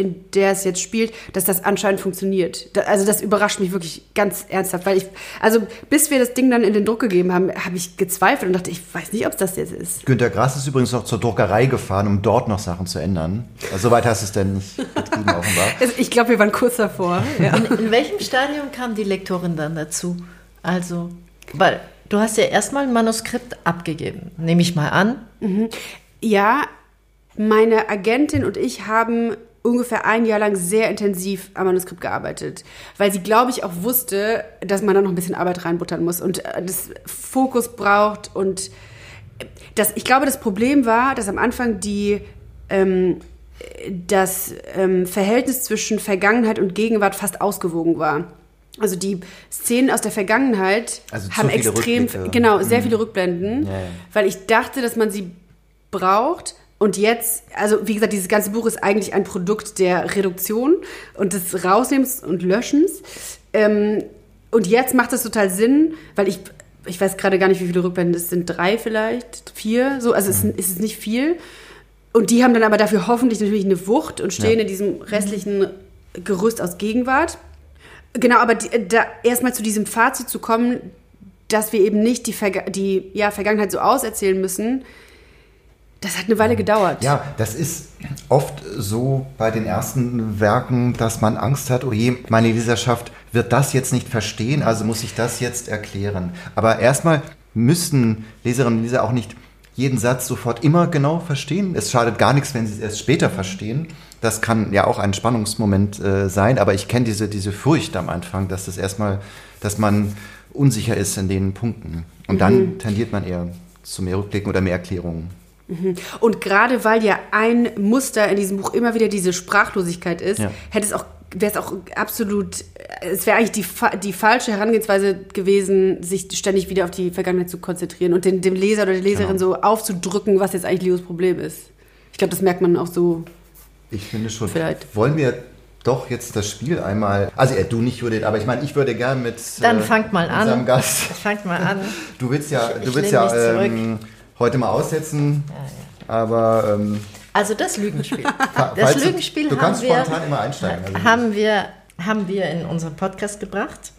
Speaker 1: in der es jetzt spielt, dass das anscheinend funktioniert. Da, also das überrascht mich wirklich ganz ernsthaft, weil ich, also bis wir das Ding dann in den Druck gegeben haben, habe ich gezweifelt und dachte, ich weiß nicht, ob es das jetzt ist.
Speaker 2: Günter Grass ist übrigens noch zur Druckerei gefahren, um dort noch Sachen zu ändern. Also, Soweit hast du es denn nicht getrieben, offenbar.
Speaker 1: Also ich glaube, wir waren kurz davor. Ja.
Speaker 3: In, in welchem Stadium kam die Lektorin dann dazu? Also, weil du hast ja erstmal ein Manuskript abgegeben, nehme ich mal an.
Speaker 1: Ja, meine Agentin und ich haben ungefähr ein Jahr lang sehr intensiv am Manuskript gearbeitet, weil sie, glaube ich, auch wusste, dass man da noch ein bisschen Arbeit reinbuttern muss und äh, das Fokus braucht und das, ich glaube, das Problem war, dass am Anfang die ähm, das ähm, Verhältnis zwischen Vergangenheit und Gegenwart fast ausgewogen war. Also die Szenen aus der Vergangenheit
Speaker 2: Also
Speaker 1: haben extrem,
Speaker 2: Rückblicke.
Speaker 1: genau, sehr viele Rückblenden,
Speaker 2: Ja, ja.
Speaker 1: weil ich dachte, dass man sie braucht. Und jetzt, also wie gesagt, dieses ganze Buch ist eigentlich ein Produkt der Reduktion und des Rausnehmens und Löschens. Ähm, und jetzt macht es total Sinn, weil ich, ich weiß gerade gar nicht, wie viele Rückblenden es sind, drei vielleicht, vier, so, also es ist, es ist nicht viel. Und die haben dann aber dafür hoffentlich natürlich eine Wucht und stehen
Speaker 2: Ja.
Speaker 1: in diesem restlichen Gerüst aus Gegenwart. Genau, aber die, da erstmal zu diesem Fazit zu kommen, dass wir eben nicht die, Verga die ja, Vergangenheit so auserzählen müssen, das hat eine Weile gedauert.
Speaker 2: Ja, das ist oft so bei den ersten Werken, dass man Angst hat, oh je, meine Leserschaft wird das jetzt nicht verstehen, also muss ich das jetzt erklären. Aber erstmal müssten Leserinnen und Leser auch nicht jeden Satz sofort immer genau verstehen. Es schadet gar nichts, wenn sie es erst später verstehen. Das kann ja auch ein Spannungsmoment äh, sein, aber ich kenne diese, diese Furcht am Anfang, dass das erstmal, dass man unsicher ist in den Punkten. Und dann tendiert man eher zu mehr Rückblicken oder mehr Erklärungen.
Speaker 1: Und gerade weil ja ein Muster in diesem Buch immer wieder diese Sprachlosigkeit ist,
Speaker 2: Ja.
Speaker 1: hätte es auch wäre es auch absolut, es wäre eigentlich die, die falsche Herangehensweise gewesen, sich ständig wieder auf die Vergangenheit zu konzentrieren und den, dem Leser oder der Leserin
Speaker 2: Genau.
Speaker 1: so aufzudrücken, was jetzt eigentlich Leos Problem ist. Ich glaube, das merkt man auch so.
Speaker 2: Ich finde schon.
Speaker 1: Vielleicht.
Speaker 2: Wollen wir doch jetzt das Spiel einmal. Also, äh, du nicht, Judith, aber ich meine, ich würde gern mit.
Speaker 3: Dann
Speaker 2: äh,
Speaker 3: fangt mal an.
Speaker 2: Unserem Gast.
Speaker 3: Fangt mal an.
Speaker 2: Du willst ja,
Speaker 3: Ich-
Speaker 2: du
Speaker 3: ich
Speaker 2: willst ja
Speaker 3: mich zurück.
Speaker 2: Heute mal aussetzen. Aber. Ähm,
Speaker 3: Also das Lügenspiel. Das
Speaker 2: du-
Speaker 3: Lügenspiel
Speaker 2: Du kannst
Speaker 3: haben wir,
Speaker 2: spontan immer einsteigen. Also,
Speaker 3: haben, wir, haben wir in unseren Podcast gebracht.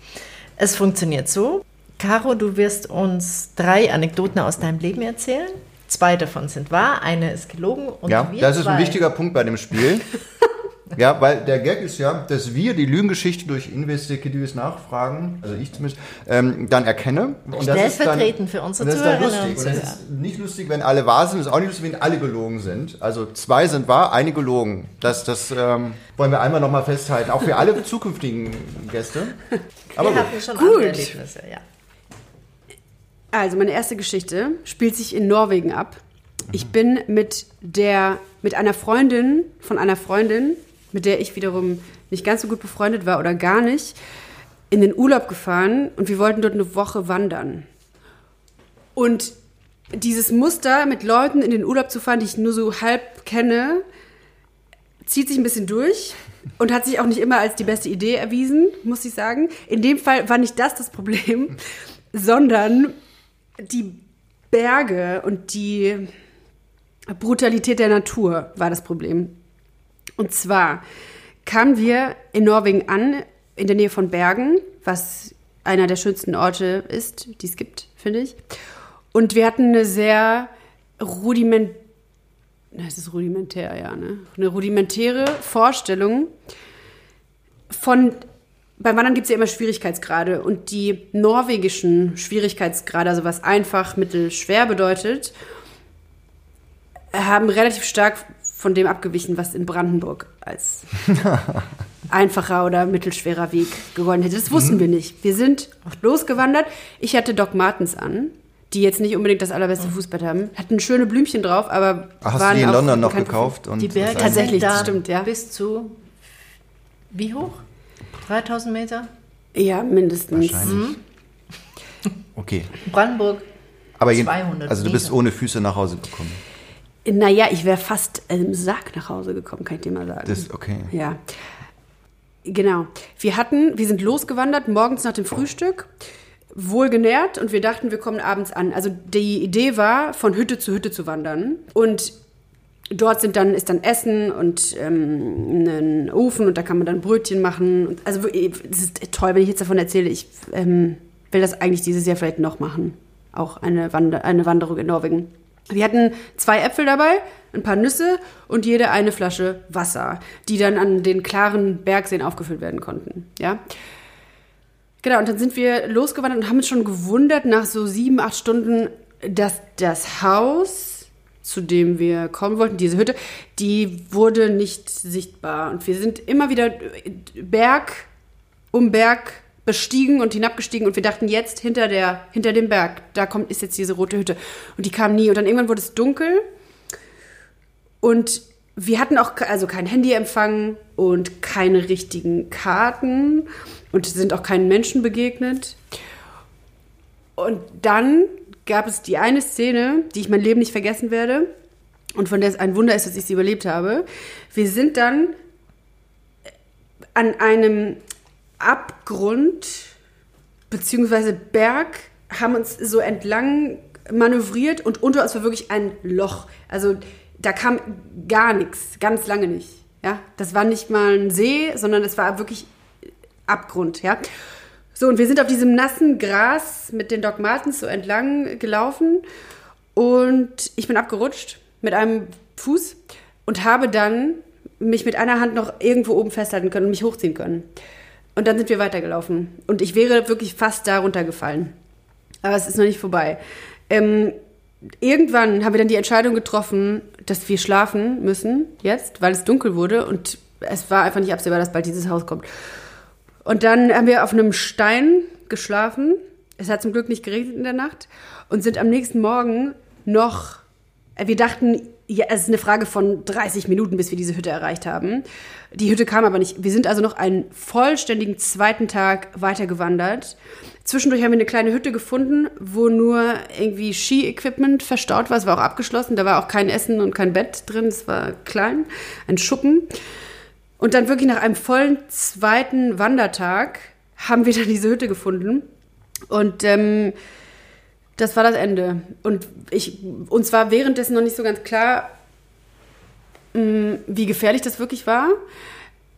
Speaker 3: Es funktioniert so. Caro, du wirst uns drei Anekdoten aus deinem Leben erzählen. Zwei davon sind wahr, eine ist gelogen. Und
Speaker 2: ja, das ist ein wichtiger Punkt bei dem Spiel. ja, weil der Gag ist ja, dass wir die Lügengeschichte durch investigatives Nachfragen, also ich zumindest, ähm, dann erkenne. Und das ist dann,
Speaker 3: Stellvertretend für unsere
Speaker 2: und das ist dann
Speaker 3: Zuhörerinnen
Speaker 2: lustig.
Speaker 3: und
Speaker 2: das
Speaker 3: Zuhörer.
Speaker 2: ist nicht lustig, wenn alle wahr sind, es ist auch nicht lustig, wenn alle gelogen sind. Also zwei sind wahr, eine gelogen. Das, das ähm, wollen wir einmal nochmal festhalten, auch für alle zukünftigen Gäste. Aber
Speaker 3: Wir
Speaker 2: gut.
Speaker 3: hatten schon
Speaker 1: Gut.
Speaker 3: andere Erlebnisse, ja.
Speaker 1: Also, meine erste Geschichte spielt sich in Norwegen ab. Ich bin mit der, mit einer Freundin von einer Freundin, mit der ich wiederum nicht ganz so gut befreundet war oder gar nicht, in den Urlaub gefahren und wir wollten dort eine Woche wandern. Und dieses Muster, mit Leuten in den Urlaub zu fahren, die ich nur so halb kenne, zieht sich ein bisschen durch und hat sich auch nicht immer als die beste Idee erwiesen, muss ich sagen. In dem Fall war nicht das das Problem, sondern die Berge und die Brutalität der Natur war das Problem. Und zwar kamen wir in Norwegen an, in der Nähe von Bergen, was einer der schönsten Orte ist, die es gibt, finde ich. Und wir hatten eine sehr Na, es ist rudimentär, ja, ne? Eine rudimentäre Vorstellung von. Beim Wandern gibt es ja immer Schwierigkeitsgrade und die norwegischen Schwierigkeitsgrade, also was einfach, mittel, schwer bedeutet, haben relativ stark von dem abgewichen, was in Brandenburg als einfacher oder mittelschwerer Weg gegolten hätte. Das wussten wir nicht. Wir sind losgewandert. Ich hatte Doc Martens an, die jetzt nicht unbedingt das allerbeste Fußbett haben. Hatten schöne Blümchen drauf, aber
Speaker 2: Ach, hast
Speaker 1: waren
Speaker 2: du die in London noch gekauft? Und
Speaker 3: Die Berge
Speaker 2: das
Speaker 1: Tatsächlich, das stimmt, ja.
Speaker 3: bis zu wie hoch? 3000 Meter?
Speaker 1: Ja, mindestens.
Speaker 2: Wahrscheinlich. Okay.
Speaker 3: Brandenburg
Speaker 2: Aber je-
Speaker 3: 200
Speaker 2: also du bist
Speaker 3: Meter.
Speaker 2: ohne Füße nach Hause gekommen.
Speaker 1: Naja, ich wäre fast im Sarg nach Hause gekommen, kann ich dir mal sagen.
Speaker 2: Das okay.
Speaker 1: Ja. Genau. Wir hatten, wir sind losgewandert morgens nach dem Frühstück, wohl genährt und wir dachten, wir kommen abends an. Also die Idee war, von Hütte zu Hütte zu wandern und dort sind dann ist dann Essen und ähm, ein Ofen und da kann man dann Brötchen machen. Und, also es ist toll, wenn ich jetzt davon erzähle. Ich ähm, will das eigentlich dieses Jahr vielleicht noch machen. Auch eine, Wander eine Wanderung in Norwegen. Wir hatten zwei Äpfel dabei, ein paar Nüsse und jede eine Flasche Wasser, die dann an den klaren Bergseen aufgefüllt werden konnten. Ja. Genau, und dann sind wir losgewandert und haben uns schon gewundert nach so sieben, acht Stunden, dass das Haus, zu dem wir kommen wollten, diese Hütte, die wurde nicht sichtbar. Und wir sind immer wieder Berg um Berg bestiegen und hinabgestiegen und wir dachten jetzt hinter der hinter dem Berg, da kommt ist jetzt diese rote Hütte und die kam nie und dann irgendwann wurde es dunkel und wir hatten auch also kein Handyempfang und keine richtigen Karten und sind auch keinen Menschen begegnet. Und dann gab es die eine Szene, die ich mein Leben nicht vergessen werde und von der es ein Wunder ist, dass ich sie überlebt habe. Wir sind dann an einem Abgrund beziehungsweise Berg haben uns so entlang manövriert und unter uns war wirklich ein Loch. Also da kam gar nichts, ganz lange nicht. Ja, das war nicht mal ein See, sondern es war wirklich Abgrund. Ja, so und wir sind auf diesem nassen Gras mit den Doc Martens so entlang gelaufen und ich bin abgerutscht mit einem Fuß und habe dann mich mit einer Hand noch irgendwo oben festhalten können und mich hochziehen können. Und dann sind wir weitergelaufen. Und ich wäre wirklich fast da runtergefallen. Aber es ist noch nicht vorbei. Ähm, irgendwann haben wir dann die Entscheidung getroffen, dass wir schlafen müssen jetzt, weil es dunkel wurde und es war einfach nicht absehbar, dass bald dieses Haus kommt. Und dann haben wir auf einem Stein geschlafen. Es hat zum Glück nicht geregnet in der Nacht und sind am nächsten Morgen noch. äh, Wir dachten, ja, es ist eine Frage von 30 Minuten, bis wir diese Hütte erreicht haben. Die Hütte kam aber nicht. Wir sind also noch einen vollständigen zweiten Tag weitergewandert. Zwischendurch haben wir eine kleine Hütte gefunden, wo nur irgendwie Ski-Equipment verstaut war. Es war auch abgeschlossen. Da war auch kein Essen und kein Bett drin. Es war klein, ein Schuppen. Und dann wirklich nach einem vollen zweiten Wandertag haben wir dann diese Hütte gefunden. Und ähm, das war das Ende. Und ich, uns war währenddessen noch nicht so ganz klar, mh, wie gefährlich das wirklich war.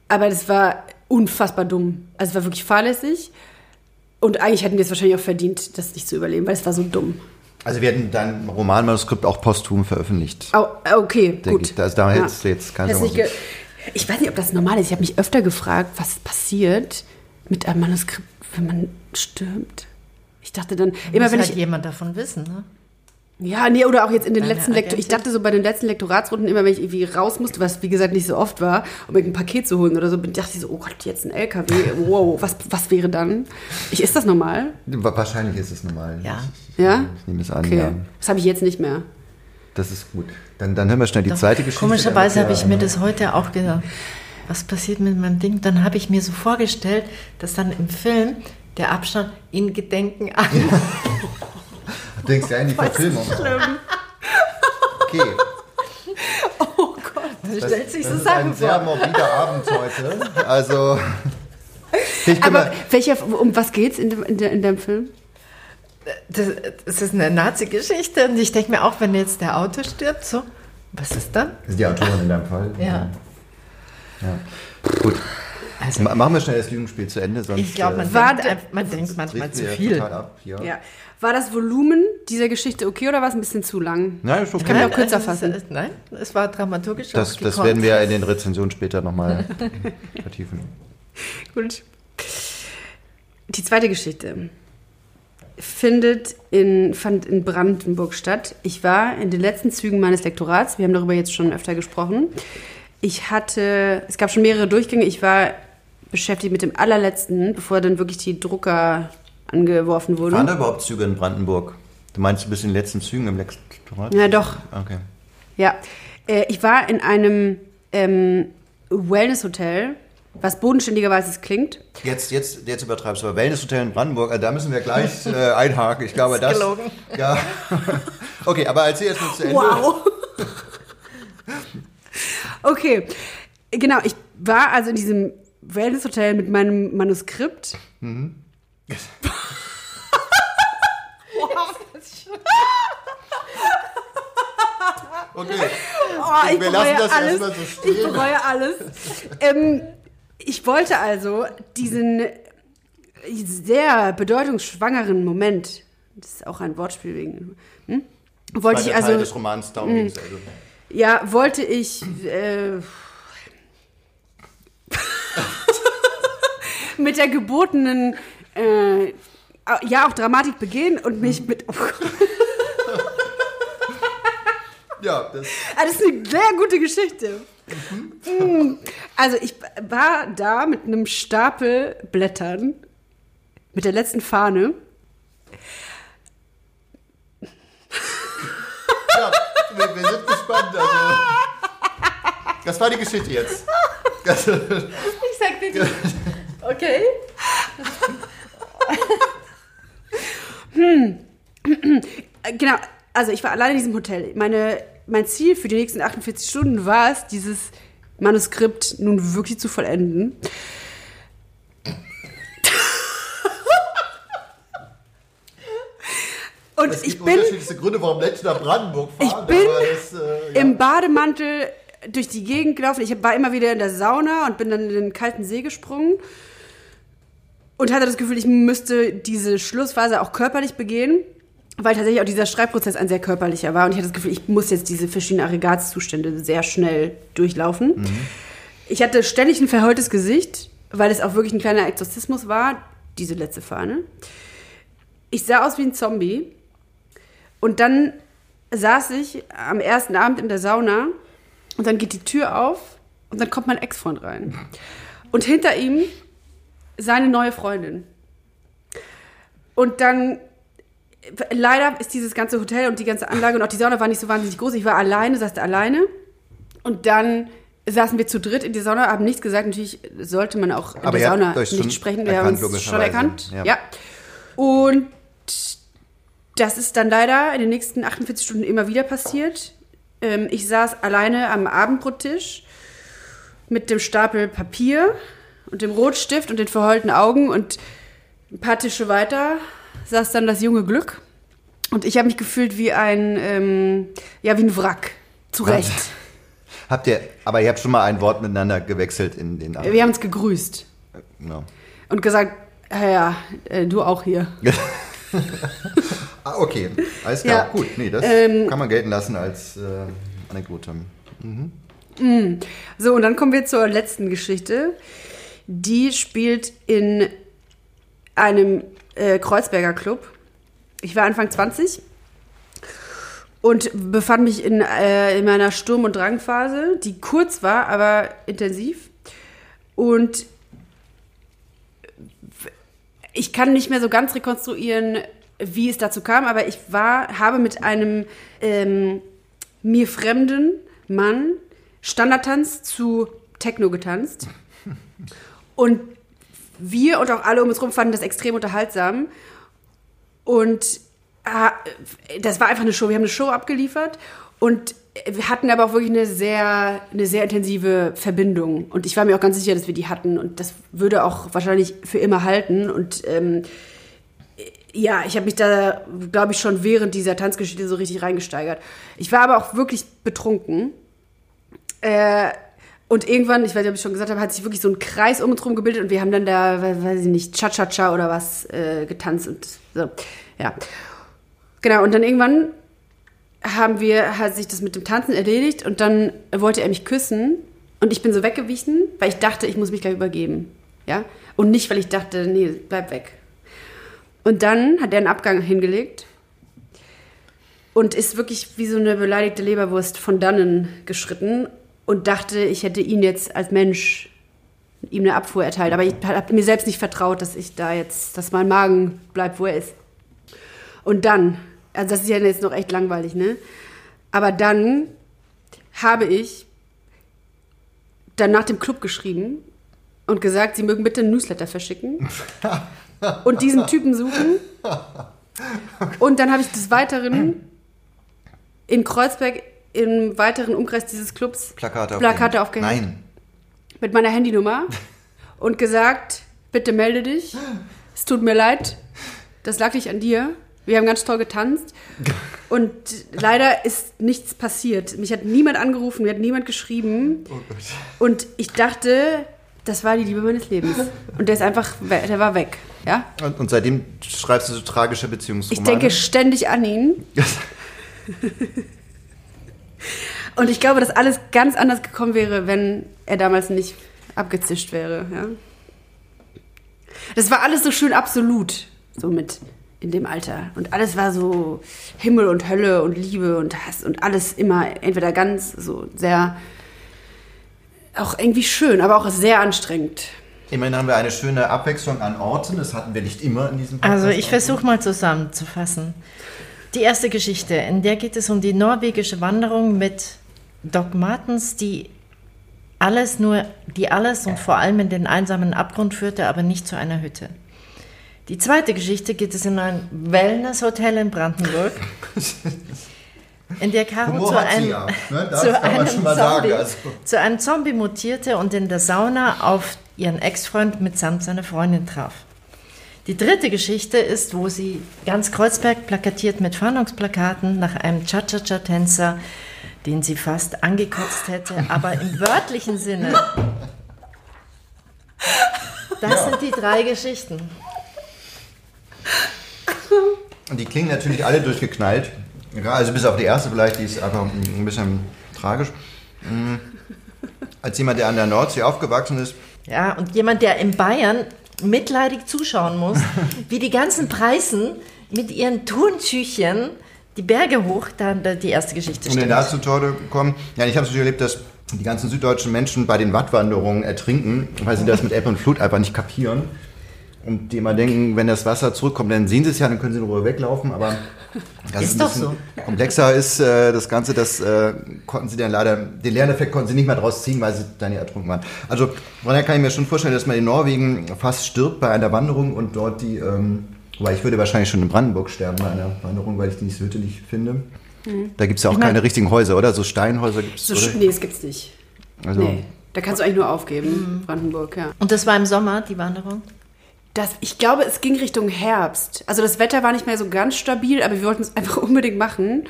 Speaker 1: Aber das war unfassbar dumm. Also es war wirklich fahrlässig. Und eigentlich hätten wir es wahrscheinlich auch verdient, das nicht zu überleben, weil es war so dumm.
Speaker 2: Also wir hätten dein Romanmanuskript auch posthum veröffentlicht.
Speaker 1: Oh, okay, gut.
Speaker 2: ich. Da, da hättest du jetzt keine Chance.
Speaker 1: Ich weiß nicht, ob das normal ist. Ich habe mich öfter gefragt, was passiert mit einem Manuskript, wenn man stirbt. Ich dachte dann, immer
Speaker 3: Muss
Speaker 1: wenn
Speaker 3: halt
Speaker 1: ich
Speaker 3: jemand davon wissen, ne?
Speaker 1: Ja, nee, oder auch jetzt in den
Speaker 3: Deine
Speaker 1: letzten Lektor. Ich dachte so bei den letzten Lektoratsrunden immer, wenn ich irgendwie raus musste, was wie gesagt nicht so oft war, um irgendein Paket zu holen oder so, dachte ich so, oh Gott, jetzt ein LKW, wow, was, was wäre dann? Ich, ist das normal?
Speaker 2: Wa- Wahrscheinlich ist es normal.
Speaker 3: Ja.
Speaker 2: Ich,
Speaker 1: Ja?
Speaker 2: ich nehme es an,
Speaker 1: Okay.
Speaker 2: ja.
Speaker 1: Das habe ich jetzt nicht mehr.
Speaker 2: Das ist gut. Dann, dann hören wir schnell die
Speaker 3: Doch,
Speaker 2: zweite Geschichte.
Speaker 3: Komischerweise habe ich mir das heute auch gedacht. Was passiert mit meinem Ding? Dann habe ich mir so vorgestellt, dass dann im Film der Abstand in Gedenken an.
Speaker 2: Du denkst ja in die Verfilmung. Okay.
Speaker 3: Man stellt sich
Speaker 2: das
Speaker 3: so
Speaker 2: ist
Speaker 3: Sachen
Speaker 2: ein sehr
Speaker 3: vor.
Speaker 2: morbider Abend heute. Also.
Speaker 1: Aber
Speaker 2: mal,
Speaker 1: welcher, um was geht's in, dem, in, der, in deinem Film?
Speaker 3: Das, das ist eine Nazi-Geschichte und ich denke mir auch, wenn jetzt der Autor stirbt, so, was ist dann?
Speaker 2: das ist die Autorin in deinem Fall.
Speaker 3: Ja.
Speaker 2: ja. Gut.
Speaker 3: Also,
Speaker 2: Ma- Machen wir schnell das Lügenspiel zu Ende, sonst.
Speaker 3: ich glaube, man,
Speaker 2: äh,
Speaker 1: War
Speaker 3: denkt, einfach- man denkt manchmal zu viel.
Speaker 2: Total ab, ja.
Speaker 1: Ja. War das Volumen dieser Geschichte okay oder war es ein bisschen zu lang?
Speaker 2: Nein, ist okay.
Speaker 1: Kann ich auch kürzer
Speaker 3: es ist,
Speaker 1: fassen.
Speaker 3: äh, Nein, es war dramaturgisch
Speaker 2: Das, das werden wir in den Rezensionen später nochmal vertiefen.
Speaker 1: Gut. Die zweite Geschichte findet in, fand in Brandenburg statt. Ich war in den letzten Zügen meines Lektorats, wir haben darüber jetzt schon öfter gesprochen. Ich hatte, es gab schon mehrere Durchgänge, ich war beschäftigt mit dem allerletzten, bevor dann wirklich die Drucker angeworfen wurden.
Speaker 2: Waren da überhaupt Züge in Brandenburg? Du meinst, du bist in den letzten Zügen im Lektorat?
Speaker 1: Ja, doch.
Speaker 2: Okay.
Speaker 1: Ja, äh, ich war in einem ähm, Wellness-Hotel, was bodenständigerweise klingt.
Speaker 2: Jetzt, jetzt, jetzt übertreibst du. Aber Wellnesshotel in Brandenburg, also da müssen wir gleich äh, einhaken. Ich glaube, das.
Speaker 3: gelogen.
Speaker 2: Ja. Okay, aber erzähl jetzt mal zu Ende.
Speaker 1: Wow. okay, genau. Ich war also in diesem Wellness-Hotel mit meinem Manuskript.
Speaker 2: Okay.
Speaker 1: Oh, ich
Speaker 2: Wir
Speaker 1: bereue
Speaker 2: lassen das
Speaker 1: alles.
Speaker 2: erstmal so stehen.
Speaker 1: Ich bereue alles. ähm, ich wollte also diesen sehr bedeutungsschwangeren Moment, das ist auch ein Wortspiel wegen, hm? wollte ich also
Speaker 2: Teil des Romans Down also.
Speaker 1: Ja, wollte ich äh, mit der gebotenen, äh, ja auch Dramatik begehen und mich mit. Oh
Speaker 2: Ja, das.
Speaker 1: Ah, das ist eine sehr gute Geschichte. Mm. Also ich war da mit einem Stapel Blättern, mit der letzten Fahne.
Speaker 2: Ja, wir, wir sind gespannt. Also. Das war die Geschichte jetzt. Das,
Speaker 3: Ich sag dir die. Okay.
Speaker 1: Äh, Genau, also ich war alleine in diesem Hotel. Meine, mein Ziel für die nächsten 48 Stunden war es, dieses Manuskript nun wirklich zu vollenden. Und
Speaker 2: es
Speaker 1: ich
Speaker 2: gibt
Speaker 1: bin
Speaker 2: unterschiedlichste Gründe, warum Menschen nach Brandenburg fahren.
Speaker 1: Ich bin
Speaker 2: aber das, äh, ja.
Speaker 1: im Bademantel durch die Gegend gelaufen. Ich war immer wieder in der Sauna und bin dann in den kalten See gesprungen. Und hatte das Gefühl, ich müsste diese Schlussphase auch körperlich begehen, weil tatsächlich auch dieser Schreibprozess ein sehr körperlicher war. Und ich hatte das Gefühl, ich muss jetzt diese verschiedenen Aggregatzustände sehr schnell durchlaufen. Ich hatte ständig ein verheultes Gesicht, weil es auch wirklich ein kleiner Exorzismus war, diese letzte Fahne. Ich sah aus wie ein Zombie. Und dann saß ich am ersten Abend in der Sauna und dann geht die Tür auf und dann kommt mein Ex-Freund rein. Und hinter ihm seine neue Freundin. Und dann, leider ist dieses ganze Hotel und die ganze Anlage und auch die Sauna war nicht so wahnsinnig groß. Ich war alleine, saß da alleine. Und dann saßen wir zu dritt in der Sauna, haben nichts gesagt. Natürlich sollte man auch in
Speaker 2: Aber
Speaker 1: der Sauna nicht sprechen. Wir haben uns schon erkannt.
Speaker 2: Ja.
Speaker 1: ja. Und das ist dann leider in den nächsten 48 Stunden immer wieder passiert. Ähm, ich saß alleine am Abendbrottisch mit dem Stapel Papier und dem Rotstift und den verheulten Augen und ein paar Tische weiter saß dann das junge Glück. Und ich habe mich gefühlt wie ein, ähm, ja, wie ein Wrack. Zu Recht.
Speaker 2: Habt ihr, aber ihr habt schon mal ein Wort miteinander gewechselt in den
Speaker 1: Wir haben uns gegrüßt
Speaker 2: Genau.
Speaker 1: und gesagt, ja, ja, äh, du auch hier.
Speaker 2: Ah, okay. Alles klar.
Speaker 1: Ja.
Speaker 2: Gut. Nee, das
Speaker 1: Ähm,
Speaker 2: kann man gelten lassen als äh, Anekdote.
Speaker 1: So, und dann kommen wir zur letzten Geschichte. Die spielt in einem äh, Kreuzberger Club. Ich war Anfang 20 und befand mich in, äh, in meiner Sturm- und Drangphase, die kurz war, aber intensiv. Und ich kann nicht mehr so ganz rekonstruieren, wie es dazu kam, aber ich war, habe mit einem ähm, mir fremden Mann Standardtanz zu Techno getanzt. Und wir und auch alle um uns herum fanden das extrem unterhaltsam. Und ah, das war einfach eine Show. Wir haben eine Show abgeliefert und wir hatten aber auch wirklich eine sehr, eine sehr intensive Verbindung. Und ich war mir auch ganz sicher, dass wir die hatten. Und das würde auch wahrscheinlich für immer halten. Und ähm, ja, ich habe mich da, glaube ich, schon während dieser Tanzgeschichte so richtig reingesteigert. Ich war aber auch wirklich betrunken. Äh, und irgendwann, ich weiß nicht, ob ich schon gesagt habe, hat sich wirklich so ein Kreis um uns rum gebildet und wir haben dann da, we- weiß ich nicht, Cha-Cha-Cha oder was äh, getanzt und so. Ja. Genau, und dann irgendwann haben wir, hat sich das mit dem Tanzen erledigt und dann wollte er mich küssen und ich bin so weggewichen, weil ich dachte, ich muss mich gleich übergeben. Ja? Und nicht, weil ich dachte, nee, bleib weg. Und dann hat er einen Abgang hingelegt und ist wirklich wie so eine beleidigte Leberwurst von dannen geschritten und dachte, ich hätte ihn jetzt als Mensch ihm eine Abfuhr erteilt. Aber ich habe mir selbst nicht vertraut, dass ich da jetzt, dass mein Magen bleibt, wo er ist. Und dann, also das ist ja jetzt noch echt langweilig, ne? Aber dann habe ich dann nach dem Club geschrieben und gesagt, sie mögen bitte einen Newsletter verschicken und diesen Typen suchen. Und dann habe ich des Weiteren in Kreuzberg im weiteren Umkreis dieses Clubs
Speaker 2: Plakate,
Speaker 1: Plakate aufgehängt.
Speaker 2: Nein.
Speaker 1: Mit meiner Handynummer und gesagt, bitte melde dich. Es tut mir leid. Das lag nicht an dir. Wir haben ganz toll getanzt. Und leider ist nichts passiert. Mich hat niemand angerufen, mir hat niemand geschrieben.
Speaker 2: Oh.
Speaker 1: Und ich dachte, das war die Liebe meines Lebens. Und der ist einfach, der war weg. Ja?
Speaker 2: Und, und seitdem schreibst du so tragische Beziehungsromane.
Speaker 1: Ich denke ständig an ihn. Und ich glaube, dass alles ganz anders gekommen wäre, wenn er damals nicht abgezischt wäre. Ja? Das war alles so schön absolut, so mit in dem Alter. Und alles war so Himmel und Hölle und Liebe und Hass und alles immer entweder ganz so sehr, auch irgendwie schön, aber auch sehr anstrengend.
Speaker 2: Immerhin haben wir eine schöne Abwechslung an Orten. Das hatten wir nicht immer in diesem Podcast.
Speaker 3: Also ich versuche mal zusammenzufassen. Die erste Geschichte, in der geht es um die norwegische Wanderung mit Doc Martens, die alles nur, die alles und vor allem in den einsamen Abgrund führte, aber nicht zu einer Hütte. Die zweite Geschichte geht es in ein Wellness-Hotel in Brandenburg, in der Caro
Speaker 2: Humor
Speaker 3: zu einem,
Speaker 2: ja, ne?
Speaker 3: Zu einem Zombie,
Speaker 2: sagen, also.
Speaker 3: zu einem Zombie mutierte und in der Sauna auf ihren Ex-Freund mitsamt seiner Freundin traf. Die dritte Geschichte ist, wo sie ganz Kreuzberg plakatiert mit Fahndungsplakaten nach einem Cha-Cha-Cha-Tänzer, den sie fast angekotzt hätte, aber im wörtlichen Sinne. Das sind die drei Geschichten.
Speaker 2: Und die klingen natürlich alle durchgeknallt. Ja, also bis auf die erste vielleicht, die ist einfach ein bisschen tragisch. Mm. Als jemand, der an der Nordsee aufgewachsen ist,
Speaker 3: Ja, und jemand, der in Bayern mitleidig zuschauen muss, wie die ganzen Preisen mit ihren Turntüchchen die Berge hoch, dann die erste Geschichte
Speaker 2: um denn
Speaker 3: stimmt.
Speaker 2: da zu Tode kommen. Ja, ich habe es natürlich erlebt, dass die ganzen süddeutschen Menschen bei den Wattwanderungen ertrinken, weil sie das mit Ebbe und Flut einfach nicht kapieren. Und die immer denken, wenn das Wasser zurückkommt, dann sehen sie es ja, dann können sie in Ruhe weglaufen. Aber das
Speaker 3: Ist
Speaker 2: ein
Speaker 3: doch
Speaker 2: bisschen komplexer ist äh, das Ganze, das äh, konnten sie dann leider, den Lerneffekt konnten sie nicht mehr draus ziehen, weil sie dann ja ertrunken waren. Also von daher kann ich mir schon vorstellen, dass man in Norwegen fast stirbt bei einer Wanderung und dort die, ähm, wobei ich würde wahrscheinlich schon in Brandenburg sterben bei einer Wanderung, weil ich die Hütte nicht finde. Da gibt es ja auch
Speaker 3: Ich mein-
Speaker 2: keine richtigen Häuser, oder? So Steinhäuser gibt es,
Speaker 1: So,
Speaker 2: oder?
Speaker 1: sch- nee, das gibt's nicht.
Speaker 2: Also,
Speaker 1: Nee, da kannst du eigentlich nur aufgeben, Brandenburg, ja.
Speaker 3: Und das war im Sommer, die Wanderung?
Speaker 1: Das, ich glaube, es ging Richtung Herbst. Also das Wetter war nicht mehr so ganz stabil, aber wir wollten es einfach unbedingt machen.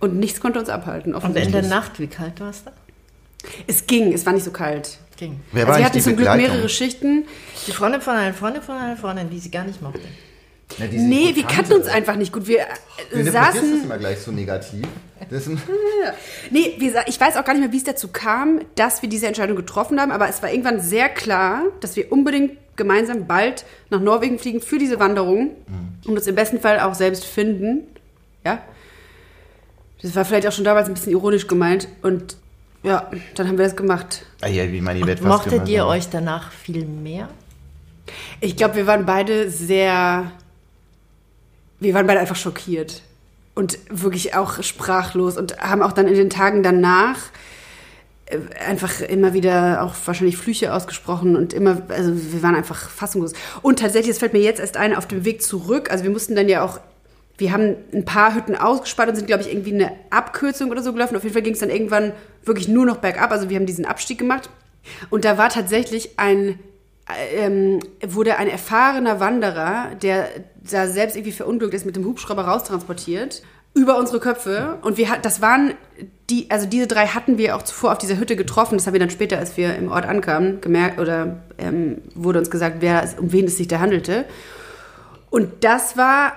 Speaker 1: Und nichts konnte uns abhalten.
Speaker 3: Und in der Nacht, wie kalt war es da?
Speaker 1: Es ging, es war nicht so kalt.
Speaker 3: Ging.
Speaker 2: wer
Speaker 1: also
Speaker 2: war
Speaker 1: wir hatten
Speaker 2: die
Speaker 1: zum Glück mehrere Schichten.
Speaker 3: Die Freundin von einer Freundin von einer Freundin, die sie gar nicht mochte.
Speaker 2: Sie
Speaker 1: Nee, wir
Speaker 2: kannte.
Speaker 1: kannten uns einfach nicht gut. Wir
Speaker 2: Du
Speaker 1: äh,
Speaker 2: das
Speaker 1: saßen.
Speaker 2: immer gleich so negativ. Das
Speaker 1: Nee, wir, ich weiß auch gar nicht mehr, wie es dazu kam, dass wir diese Entscheidung getroffen haben, aber es war irgendwann sehr klar, dass wir unbedingt gemeinsam bald nach Norwegen fliegen für diese Wanderung und uns im besten Fall auch selbst finden. Ja. Das war vielleicht auch schon damals ein bisschen ironisch gemeint und ja, dann haben wir das gemacht.
Speaker 2: ah, ja, wie meine Welt
Speaker 3: Und mochtet ihr euch danach viel mehr?
Speaker 1: Ich glaube, wir waren beide sehr. Wir waren beide einfach schockiert und wirklich auch sprachlos und haben auch dann in den Tagen danach äh, einfach immer wieder auch wahrscheinlich Flüche ausgesprochen und immer, also wir waren einfach fassungslos. Und tatsächlich, es fällt mir jetzt erst ein, auf dem Weg zurück, also wir mussten dann ja auch, wir haben ein paar Hütten ausgespart und sind, glaube ich, irgendwie eine Abkürzung oder so gelaufen. Auf jeden Fall ging es dann irgendwann wirklich nur noch bergab, also wir haben diesen Abstieg gemacht. Und da war tatsächlich ein ähm, wurde ein erfahrener Wanderer, der da selbst irgendwie verunglückt ist, mit dem Hubschrauber raustransportiert über unsere Köpfe und wir hat, das waren die, also diese drei hatten wir auch zuvor auf dieser Hütte getroffen. Das haben wir dann später, als wir im Ort ankamen, gemerkt oder ähm, wurde uns gesagt, wer, um wen es sich da handelte. Und das war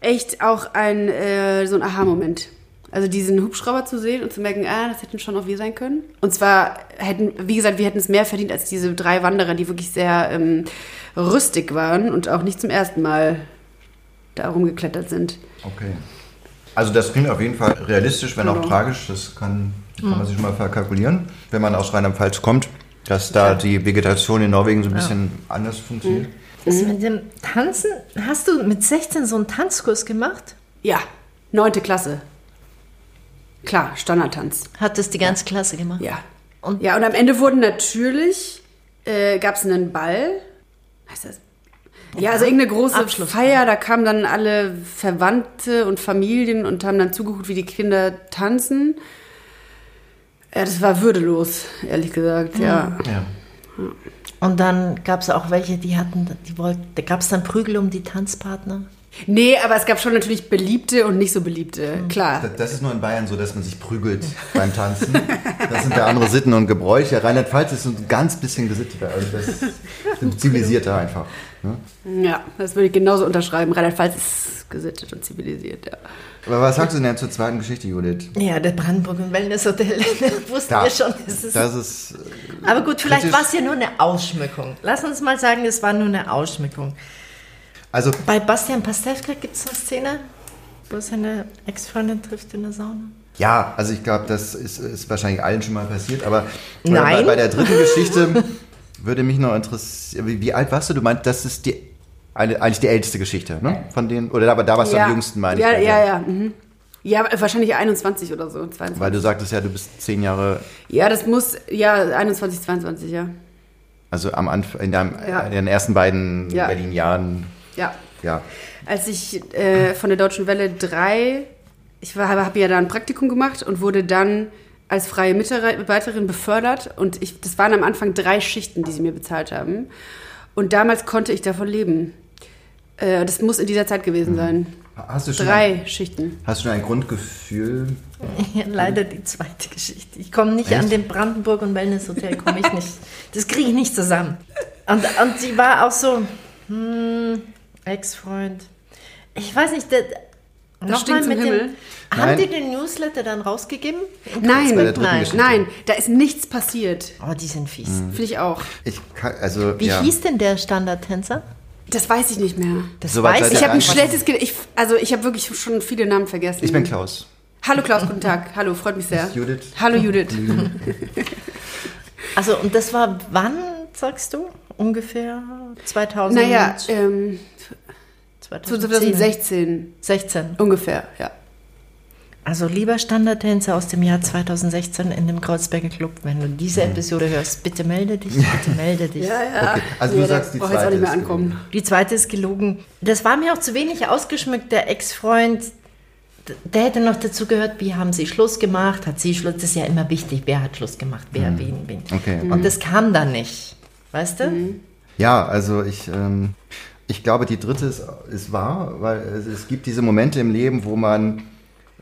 Speaker 1: echt auch ein, äh, so ein Aha-Moment. Also diesen Hubschrauber zu sehen und zu merken, ah, das hätten schon auch wir sein können. Und zwar hätten, wie gesagt, wir hätten es mehr verdient als diese drei Wanderer, die wirklich sehr ähm, rüstig waren und auch nicht zum ersten Mal da rumgeklettert sind.
Speaker 2: Okay. Also das klingt auf jeden Fall realistisch, wenn
Speaker 1: Genau.
Speaker 2: auch tragisch. Das kann, kann man sich schon mal verkalkulieren, wenn man aus Rheinland-Pfalz kommt, dass da die Vegetation in Norwegen so ein bisschen anders funktioniert.
Speaker 3: Das mit dem Tanzen, hast du mit 16 so einen Tanzkurs gemacht?
Speaker 1: Ja, neunte Klasse. Klar, Standardtanz.
Speaker 3: Hat das die ganze Klasse gemacht?
Speaker 1: Ja.
Speaker 3: Und-
Speaker 1: ja, und am Ende wurden natürlich, äh, gab es einen Ball. Heißt das? Ja, also irgendeine große
Speaker 3: Abschluss.
Speaker 1: Feier, da kamen dann alle Verwandte und Familien und haben dann zugeguckt, wie die Kinder tanzen. Ja, das war würdelos, ehrlich gesagt, ja.
Speaker 2: Ja.
Speaker 3: Und dann gab es auch welche, die hatten, die wollten, da gab es dann Prügel um die Tanzpartner.
Speaker 1: Nee, aber es gab schon natürlich beliebte und nicht so beliebte, klar.
Speaker 2: Das- Das ist nur in Bayern so, dass man sich prügelt beim Tanzen. Das sind da andere Sitten und Gebräuche. Rheinland-Pfalz ist ein ganz bisschen gesitteter. Also das ist zivilisierter einfach. Ne?
Speaker 1: Ja, das würde ich genauso unterschreiben. Rheinland-Pfalz ist gesittet und zivilisiert, ja.
Speaker 2: Aber was sagst du denn zur zweiten Geschichte, Judith?
Speaker 3: Ja, der Brandenburg und Wellness Hotel, wussten
Speaker 2: Da-
Speaker 3: wir schon. Das ist,
Speaker 2: Das ist
Speaker 3: aber gut, vielleicht war es ja nur eine Ausschmückung. Lass uns mal sagen, es war nur eine Ausschmückung.
Speaker 2: Also
Speaker 3: Bei Bastian Pastewka gibt es eine Szene, wo seine Ex-Freundin trifft in der Sauna.
Speaker 2: Ja, also ich glaube, das ist, ist wahrscheinlich allen schon mal passiert, aber bei,
Speaker 3: Nein.
Speaker 2: bei der dritten Geschichte würde mich noch interessieren, wie, wie alt warst du? Du meinst, das ist die, eine, eigentlich die älteste Geschichte, ne? Von denen, oder aber da warst du
Speaker 1: ja.
Speaker 2: am jüngsten, meine ich.
Speaker 1: Ja,
Speaker 2: bei
Speaker 1: ja,
Speaker 2: der.
Speaker 1: ja. Mhm. Ja, wahrscheinlich 21 oder so, 22.
Speaker 2: Weil du sagtest ja, du bist zehn Jahre,
Speaker 1: Ja, das muss, ja, 21, 22, ja.
Speaker 2: also am Anfang, in, deinem,
Speaker 1: Ja.
Speaker 2: in den ersten beiden
Speaker 1: Ja.
Speaker 2: Berlin-Jahren,
Speaker 1: Ja.
Speaker 2: ja.
Speaker 1: Als ich äh, von der Deutschen Welle 3, ich habe hab ja da ein Praktikum gemacht und wurde dann als freie Mitarbeiterin befördert. Und ich, das waren am Anfang drei Schichten, die sie mir bezahlt haben. Und damals konnte ich davon leben. Äh, das muss in dieser Zeit gewesen sein.
Speaker 2: Hast du schon Ein,
Speaker 1: Drei Schichten.
Speaker 2: hast du schon ein Grundgefühl?
Speaker 3: Leider die zweite Geschichte. Ich komme nicht
Speaker 2: Echt?
Speaker 3: an den Brandenburg und Wellness Hotel, komme ich nicht. Das kriege ich nicht zusammen. Und, und sie war auch so, hm, Ex-Freund. Ich weiß nicht, der, noch
Speaker 1: stinkt zum
Speaker 3: mit
Speaker 1: Himmel.
Speaker 3: dem, haben die den Newsletter dann rausgegeben?
Speaker 1: Nein,
Speaker 3: nein.
Speaker 1: Nein, da ist nichts passiert.
Speaker 3: Oh, die sind fies.
Speaker 1: Finde ich auch.
Speaker 2: Ich kann, also,
Speaker 3: Wie
Speaker 2: ja.
Speaker 3: hieß denn der Standardtänzer?
Speaker 1: Das weiß ich nicht mehr.
Speaker 3: Das
Speaker 2: So
Speaker 3: weiß ich.
Speaker 1: Ich habe ein schlechtes Gedächtnis. Ich, also ich habe wirklich schon viele Namen vergessen.
Speaker 2: Ich bin Klaus.
Speaker 1: Hallo Klaus, guten Tag. Hallo, freut mich sehr.
Speaker 2: Judith.
Speaker 1: Hallo Judith.
Speaker 3: Also, und das war wann, sagst du? Ungefähr 2000?
Speaker 1: Naja, ähm,
Speaker 3: 2010.
Speaker 1: 2016
Speaker 3: 16.
Speaker 1: ungefähr, ja.
Speaker 3: Also lieber Standardtänzer aus dem Jahr 2016 in dem Kreuzberger Club, wenn du diese Episode hörst, bitte melde dich, bitte melde dich.
Speaker 1: Ja, ja.
Speaker 2: Okay, also du
Speaker 1: Nee,
Speaker 2: sagst, die zweite
Speaker 1: nicht mehr
Speaker 2: ist
Speaker 1: ankommen.
Speaker 3: Die zweite ist gelogen. Das war mir auch zu wenig ausgeschmückt. Der Ex-Freund, der hätte noch dazu gehört, wie haben sie Schluss gemacht, hat sie Schluss, das ist ja immer wichtig, wer hat Schluss gemacht, wer, wen, wen.
Speaker 2: Okay.
Speaker 3: Und das kam dann nicht, weißt du?
Speaker 2: Ja, also ich, ähm, ich glaube, die dritte ist, ist wahr, weil es, es gibt diese Momente im Leben, wo man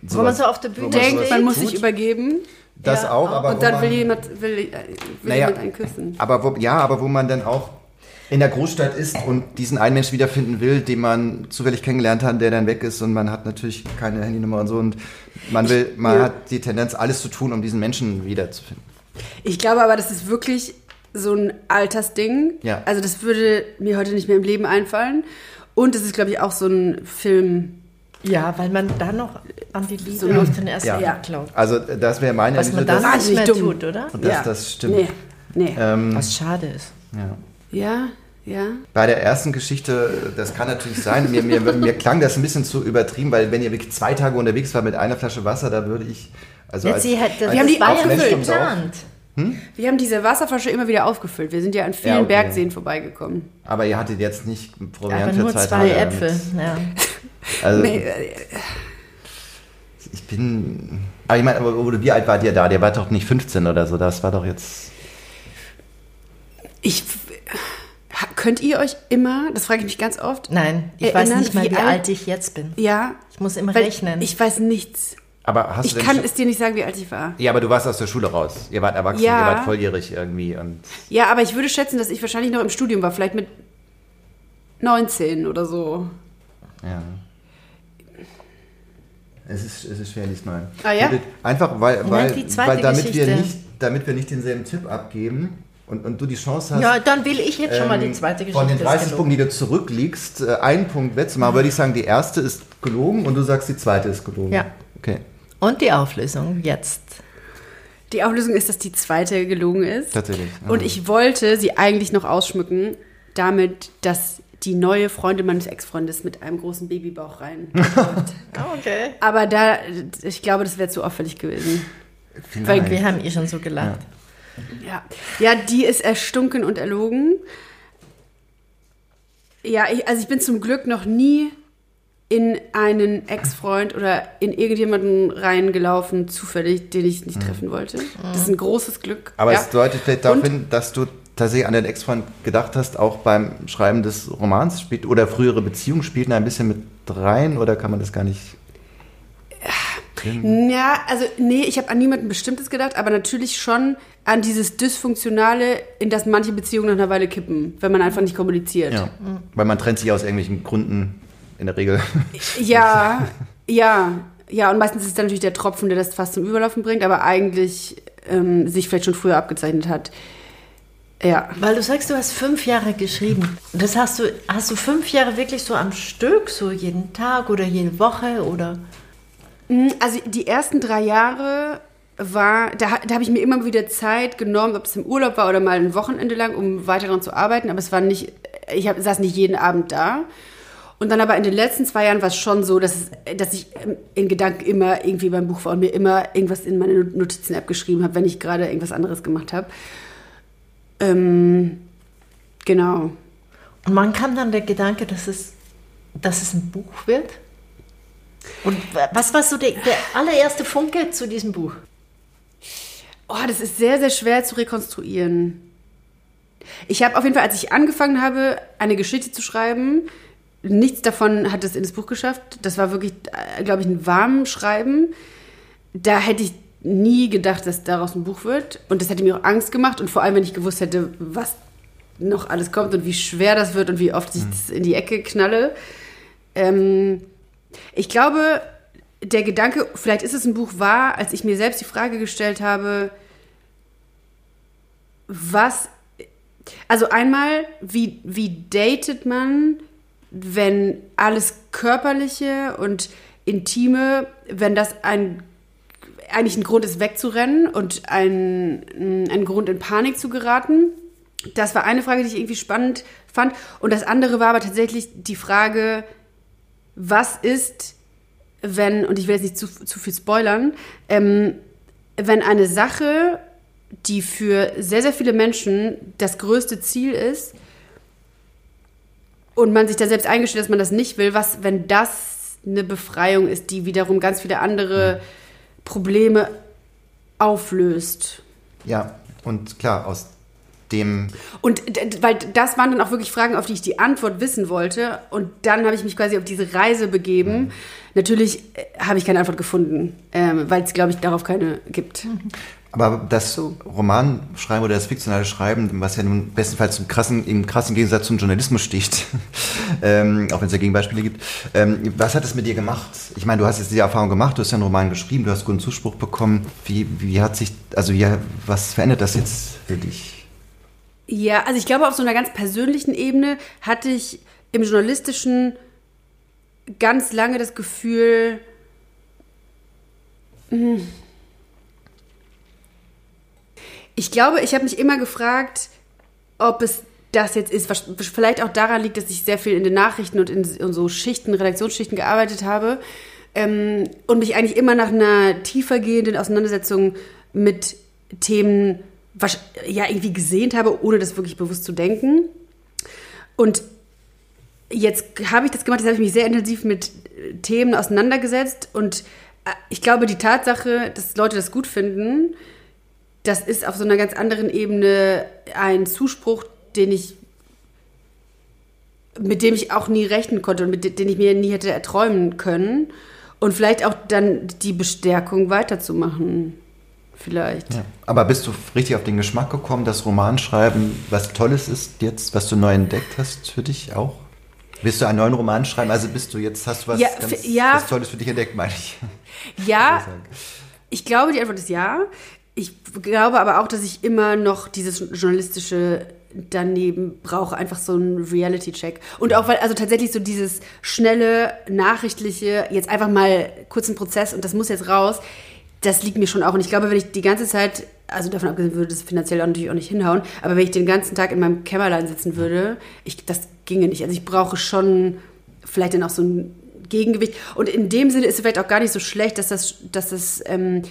Speaker 3: Wo man so auf der Bühne
Speaker 1: Denkt,
Speaker 2: sowas
Speaker 1: man muss
Speaker 2: tut.
Speaker 1: sich übergeben
Speaker 2: Das
Speaker 3: Ja,
Speaker 2: auch, aber
Speaker 1: und dann
Speaker 2: man,
Speaker 1: will jemand, will, äh, will
Speaker 2: Naja.
Speaker 1: jemand einen küssen.
Speaker 2: aber wo, ja, aber wo man dann auch in der Großstadt ist und diesen einen Mensch wiederfinden will, den man zufällig kennengelernt hat, der dann weg ist und man hat natürlich keine Handynummer und so und man will, man
Speaker 1: ja.
Speaker 2: hat die Tendenz, alles zu tun, um diesen Menschen wiederzufinden.
Speaker 1: Ich glaube aber, das ist wirklich so ein Altersding.
Speaker 2: Ja.
Speaker 1: Also das würde mir heute nicht mehr im Leben einfallen. Und es ist, glaube ich, auch so ein Film.
Speaker 3: Ja, weil man da noch an die Liebe
Speaker 1: So
Speaker 3: auf den ersten
Speaker 2: Ja.
Speaker 3: Blick glaubt.
Speaker 2: Also das wäre meine
Speaker 3: Was man dann
Speaker 2: dass-
Speaker 3: nicht mehr
Speaker 1: Wahnsinnig dumm.
Speaker 3: tut, oder?
Speaker 2: Und das- das stimmt.
Speaker 1: Nee, nee.
Speaker 2: ähm,
Speaker 3: Was schade ist.
Speaker 2: ja.
Speaker 1: Ja, ja.
Speaker 2: Bei der ersten Geschichte, das kann natürlich sein, mir, mir, mir klang das ein bisschen zu übertrieben, weil wenn ihr wirklich zwei Tage unterwegs war mit einer Flasche Wasser, da würde ich, also als,
Speaker 3: sie hätte,
Speaker 2: als
Speaker 1: Wir haben die
Speaker 3: das war geplant.
Speaker 1: Wir haben diese Wasserflasche immer wieder aufgefüllt. Wir sind ja an vielen
Speaker 2: Ja, okay.
Speaker 1: Bergseen vorbeigekommen.
Speaker 2: aber ihr hattet jetzt nicht Proviant für
Speaker 3: nur
Speaker 2: zwei,
Speaker 3: zwei. Äpfel. Ja.
Speaker 2: Also
Speaker 1: Nee, äh,
Speaker 2: ich bin, aber ich meine, wie alt wart ihr da? Der war doch nicht 15 oder so, das war doch jetzt,
Speaker 1: ich. Könnt ihr euch immer, das frage ich mich ganz oft,
Speaker 3: Nein, ich weiß
Speaker 1: Erinnern,
Speaker 3: nicht mal,
Speaker 1: wie
Speaker 3: wie
Speaker 1: alt-
Speaker 3: alt ich jetzt bin.
Speaker 1: ja,
Speaker 3: Ich muss immer rechnen.
Speaker 1: ich weiß nichts.
Speaker 2: Aber hast
Speaker 1: Ich
Speaker 2: du
Speaker 1: kann
Speaker 2: schon-
Speaker 1: es dir nicht sagen, wie alt ich war.
Speaker 2: ja, aber du warst aus der Schule raus. Ihr wart erwachsen,
Speaker 1: Ja.
Speaker 2: ihr wart volljährig irgendwie und
Speaker 1: Ja, aber ich würde schätzen, dass ich wahrscheinlich noch im Studium war, vielleicht mit 19 oder so.
Speaker 2: ja. Es ist, es ist schwer diesmal.
Speaker 1: Ah, ja?
Speaker 2: Einfach, weil, weil,
Speaker 3: die zweite
Speaker 2: weil damit, wir
Speaker 3: Geschichte.
Speaker 2: nicht, damit wir nicht denselben Tipp abgeben und, und du die Chance hast,
Speaker 3: Ja, dann will ich jetzt schon mal die
Speaker 2: ähm,
Speaker 3: zweite Geschichte.
Speaker 2: von den
Speaker 3: des
Speaker 2: 30
Speaker 3: gelogen.
Speaker 2: Punkten, die du zurückliegst, äh, einen Punkt wettzumachen, würde ich sagen, die erste ist gelogen und du sagst, die zweite ist gelogen.
Speaker 3: Ja.
Speaker 2: Okay,
Speaker 3: Und die Auflösung jetzt.
Speaker 1: Die Auflösung ist, dass die zweite gelogen ist.
Speaker 2: tatsächlich.
Speaker 1: Und ich wollte sie eigentlich noch ausschmücken, damit, dass die neue Freundin meines Ex-Freundes mit einem großen Babybauch rein.
Speaker 3: Okay.
Speaker 1: Aber da, ich glaube, das wäre zu auffällig gewesen.
Speaker 2: Vielleicht.
Speaker 1: weil
Speaker 3: Wir haben eh schon so gelacht.
Speaker 1: Ja, ja die ist erstunken und erlogen. Ja, ich, also ich bin zum Glück noch nie in einen Ex-Freund oder in irgendjemanden reingelaufen, zufällig, den ich nicht treffen wollte. Das ist ein großes Glück.
Speaker 2: Aber
Speaker 1: ja.
Speaker 2: es deutet vielleicht darauf hin, dass du tatsächlich an den Ex-Freund gedacht hast, auch beim Schreiben des Romans spielt oder frühere Beziehungen spielten ein bisschen mit rein oder kann man das gar nicht?
Speaker 1: Ja, also nee, ich habe an niemanden Bestimmtes gedacht, aber natürlich schon an dieses Dysfunktionale, in das manche Beziehungen nach einer Weile kippen, wenn man einfach nicht kommuniziert.
Speaker 2: Ja. Weil man trennt sich aus irgendwelchen Gründen in der Regel.
Speaker 1: Ja, ja, ja, und meistens ist es dann natürlich der Tropfen, der das fast zum Überlaufen bringt, aber eigentlich ähm, sich vielleicht schon früher abgezeichnet hat. Ja.
Speaker 3: Weil du sagst, du hast fünf Jahre geschrieben. Das hast du, hast du fünf Jahre wirklich so am Stück, so jeden Tag oder jede Woche oder?
Speaker 1: Also die ersten drei Jahre war, da, da habe ich mir immer wieder Zeit genommen, ob es im Urlaub war oder mal ein Wochenende lang, um weiter daran zu arbeiten, aber es war nicht, ich hab, saß nicht jeden Abend da. Und dann aber in den letzten zwei Jahren war es schon so, dass, es, dass ich ähm, in Gedanken immer irgendwie beim Buch war und mir immer irgendwas in meine Notizen-App geschrieben habe, wenn ich gerade irgendwas anderes gemacht habe. Ähm, genau.
Speaker 3: Und man kam dann der Gedanke, dass es, dass es ein Buch wird? Und was war so der, der allererste Funke zu diesem Buch?
Speaker 1: Oh, das ist sehr, sehr schwer zu rekonstruieren. Ich habe auf jeden Fall, als ich angefangen habe, eine Geschichte zu schreiben, nichts davon hat es in das Buch geschafft. Das war wirklich, glaube ich, ein warmes Schreiben. Da hätte ich nie gedacht, dass daraus ein Buch wird. Und das hätte mir auch Angst gemacht. Und vor allem, wenn ich gewusst hätte, was noch alles kommt und wie schwer das wird und wie oft ich das in die Ecke knalle. Ähm, ich glaube, der Gedanke, vielleicht ist es ein Buch, war, als ich mir selbst die Frage gestellt habe, was, also einmal, wie, wie datet man, wenn alles Körperliche und Intime, wenn das ein, eigentlich ein Grund ist, wegzurennen und ein, ein Grund in Panik zu geraten? Das war eine Frage, die ich irgendwie spannend fand. Und das andere war aber tatsächlich die Frage, was ist, wenn, und ich will jetzt nicht zu, zu viel spoilern, ähm, wenn eine Sache, die für sehr, sehr viele Menschen das größte Ziel ist, und man sich da selbst eingesteht, dass man das nicht will, was, wenn das eine Befreiung ist, die wiederum ganz viele andere Probleme auflöst.
Speaker 2: Ja, und klar, aus dem
Speaker 1: Und weil das waren dann auch wirklich Fragen, auf die ich die Antwort wissen wollte. Und dann habe ich mich quasi auf diese Reise begeben. Natürlich äh, habe ich keine Antwort gefunden, ähm, weil es, glaube ich, darauf keine gibt.
Speaker 2: Aber das Romanschreiben oder das fiktionale Schreiben, was ja nun bestenfalls im krassen, im krassen Gegensatz zum Journalismus sticht, ähm, auch wenn es ja Gegenbeispiele gibt, ähm, was hat es mit dir gemacht? Ich meine, du hast jetzt diese Erfahrung gemacht, du hast ja einen Roman geschrieben, du hast guten Zuspruch bekommen. Wie, wie hat sich, also wie, was verändert das jetzt für dich?
Speaker 1: Ja, also ich glaube, auf so einer ganz persönlichen Ebene hatte ich im Journalistischen ganz lange das Gefühl, hm, ich glaube, ich habe mich immer gefragt, ob es das jetzt ist, was vielleicht auch daran liegt, dass ich sehr viel in den Nachrichten und in, in so Schichten, Redaktionsschichten gearbeitet habe ähm, und mich eigentlich immer nach einer tiefergehenden Auseinandersetzung mit Themen wasch- ja irgendwie gesehnt habe, ohne das wirklich bewusst zu denken. Und jetzt habe ich das gemacht, jetzt habe ich mich sehr intensiv mit Themen auseinandergesetzt und äh, ich glaube, die Tatsache, dass Leute das gut finden, das ist auf so einer ganz anderen Ebene ein Zuspruch, den ich mit dem ich auch nie rechnen konnte und mit de- den ich mir nie hätte erträumen können und vielleicht auch dann die Bestärkung weiterzumachen. Vielleicht.
Speaker 2: Ja. Aber bist du richtig auf den Geschmack gekommen, dass Romanschreiben was Tolles ist jetzt, was du neu entdeckt hast für dich auch? Willst du einen neuen Roman schreiben? Also bist du jetzt, hast du was,
Speaker 1: Ja,
Speaker 2: ganz,
Speaker 1: ja.
Speaker 2: was Tolles für dich entdeckt, meine ich.
Speaker 1: Ja, ich glaube, die Antwort ist ja. Ich glaube aber auch, dass ich immer noch dieses journalistische daneben brauche, einfach so einen Reality-Check. Und auch weil, also tatsächlich so dieses schnelle, nachrichtliche, jetzt einfach mal kurzen Prozess und das muss jetzt raus, das liegt mir schon auch. Und ich glaube, wenn ich die ganze Zeit, also davon abgesehen würde es finanziell auch natürlich auch nicht hinhauen, aber wenn ich den ganzen Tag in meinem Kämmerlein sitzen würde, ich, das ginge nicht. Also ich brauche schon vielleicht dann auch so ein Gegengewicht. Und in dem Sinne ist es vielleicht auch gar nicht so schlecht, dass das, dass das ähm,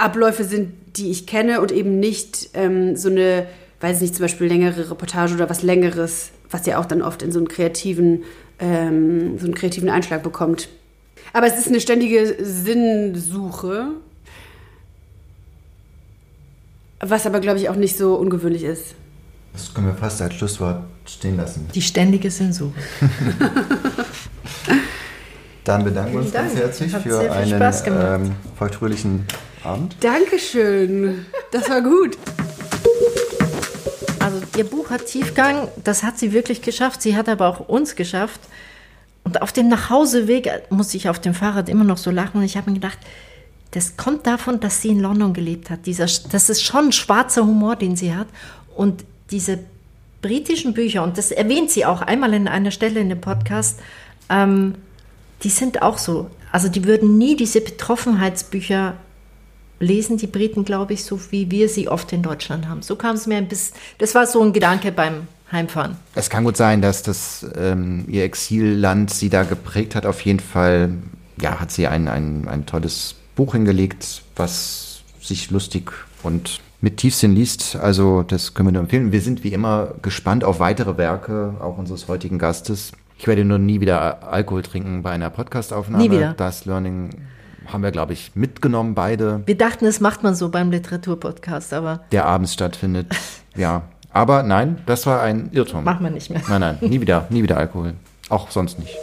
Speaker 1: Abläufe sind, die ich kenne und eben nicht ähm, so eine, weiß ich nicht, zum Beispiel längere Reportage oder was Längeres, was ja auch dann oft in so einen kreativen, ähm, so einen kreativen Einschlag bekommt. Aber es ist eine ständige Sinnsuche, was aber, glaube ich, auch nicht so ungewöhnlich ist.
Speaker 2: Das können wir fast als Schlusswort stehen lassen.
Speaker 3: Die ständige Sinnsuche.
Speaker 2: Dann bedanken wir uns
Speaker 3: Vielen
Speaker 2: ganz
Speaker 3: Dank.
Speaker 2: herzlich
Speaker 3: Hat
Speaker 2: für einen ähm, feuchtfröhlichen Abend.
Speaker 1: Dankeschön. Das war gut.
Speaker 3: Also ihr Buch hat Tiefgang, das hat sie wirklich geschafft. Sie hat aber auch uns geschafft. Und auf dem Nachhauseweg musste ich auf dem Fahrrad immer noch so lachen. Und ich habe mir gedacht, das kommt davon, dass sie in London gelebt hat. Dieser, das ist schon ein schwarzer Humor, den sie hat. Und diese britischen Bücher, und das erwähnt sie auch einmal in einer Stelle in dem Podcast, ähm, die sind auch so. Also die würden nie diese Betroffenheitsbücher lesen, die Briten, glaube ich, so wie wir sie oft in Deutschland haben. So kam es mir ein bisschen, das war so ein Gedanke beim Heimfahren.
Speaker 2: Es kann gut sein, dass das ähm, ihr Exilland sie da geprägt hat. Auf jeden Fall ja, hat sie ein, ein, ein tolles Buch hingelegt, was sich lustig und mit Tiefsinn liest. Also das können wir nur empfehlen. Wir sind wie immer gespannt auf weitere Werke, auch unseres heutigen Gastes. Ich werde nur nie wieder Alkohol trinken bei einer Podcastaufnahme.
Speaker 3: Nie wieder.
Speaker 2: Das Learning haben wir, glaube ich, mitgenommen, beide,
Speaker 3: Wir dachten, das macht man so beim Literaturpodcast, aber
Speaker 2: der abends stattfindet. ja, aber nein, das war ein Irrtum.
Speaker 3: machen wir nicht mehr.
Speaker 2: Nein, nein, nie wieder, nie wieder Alkohol. Auch sonst nicht.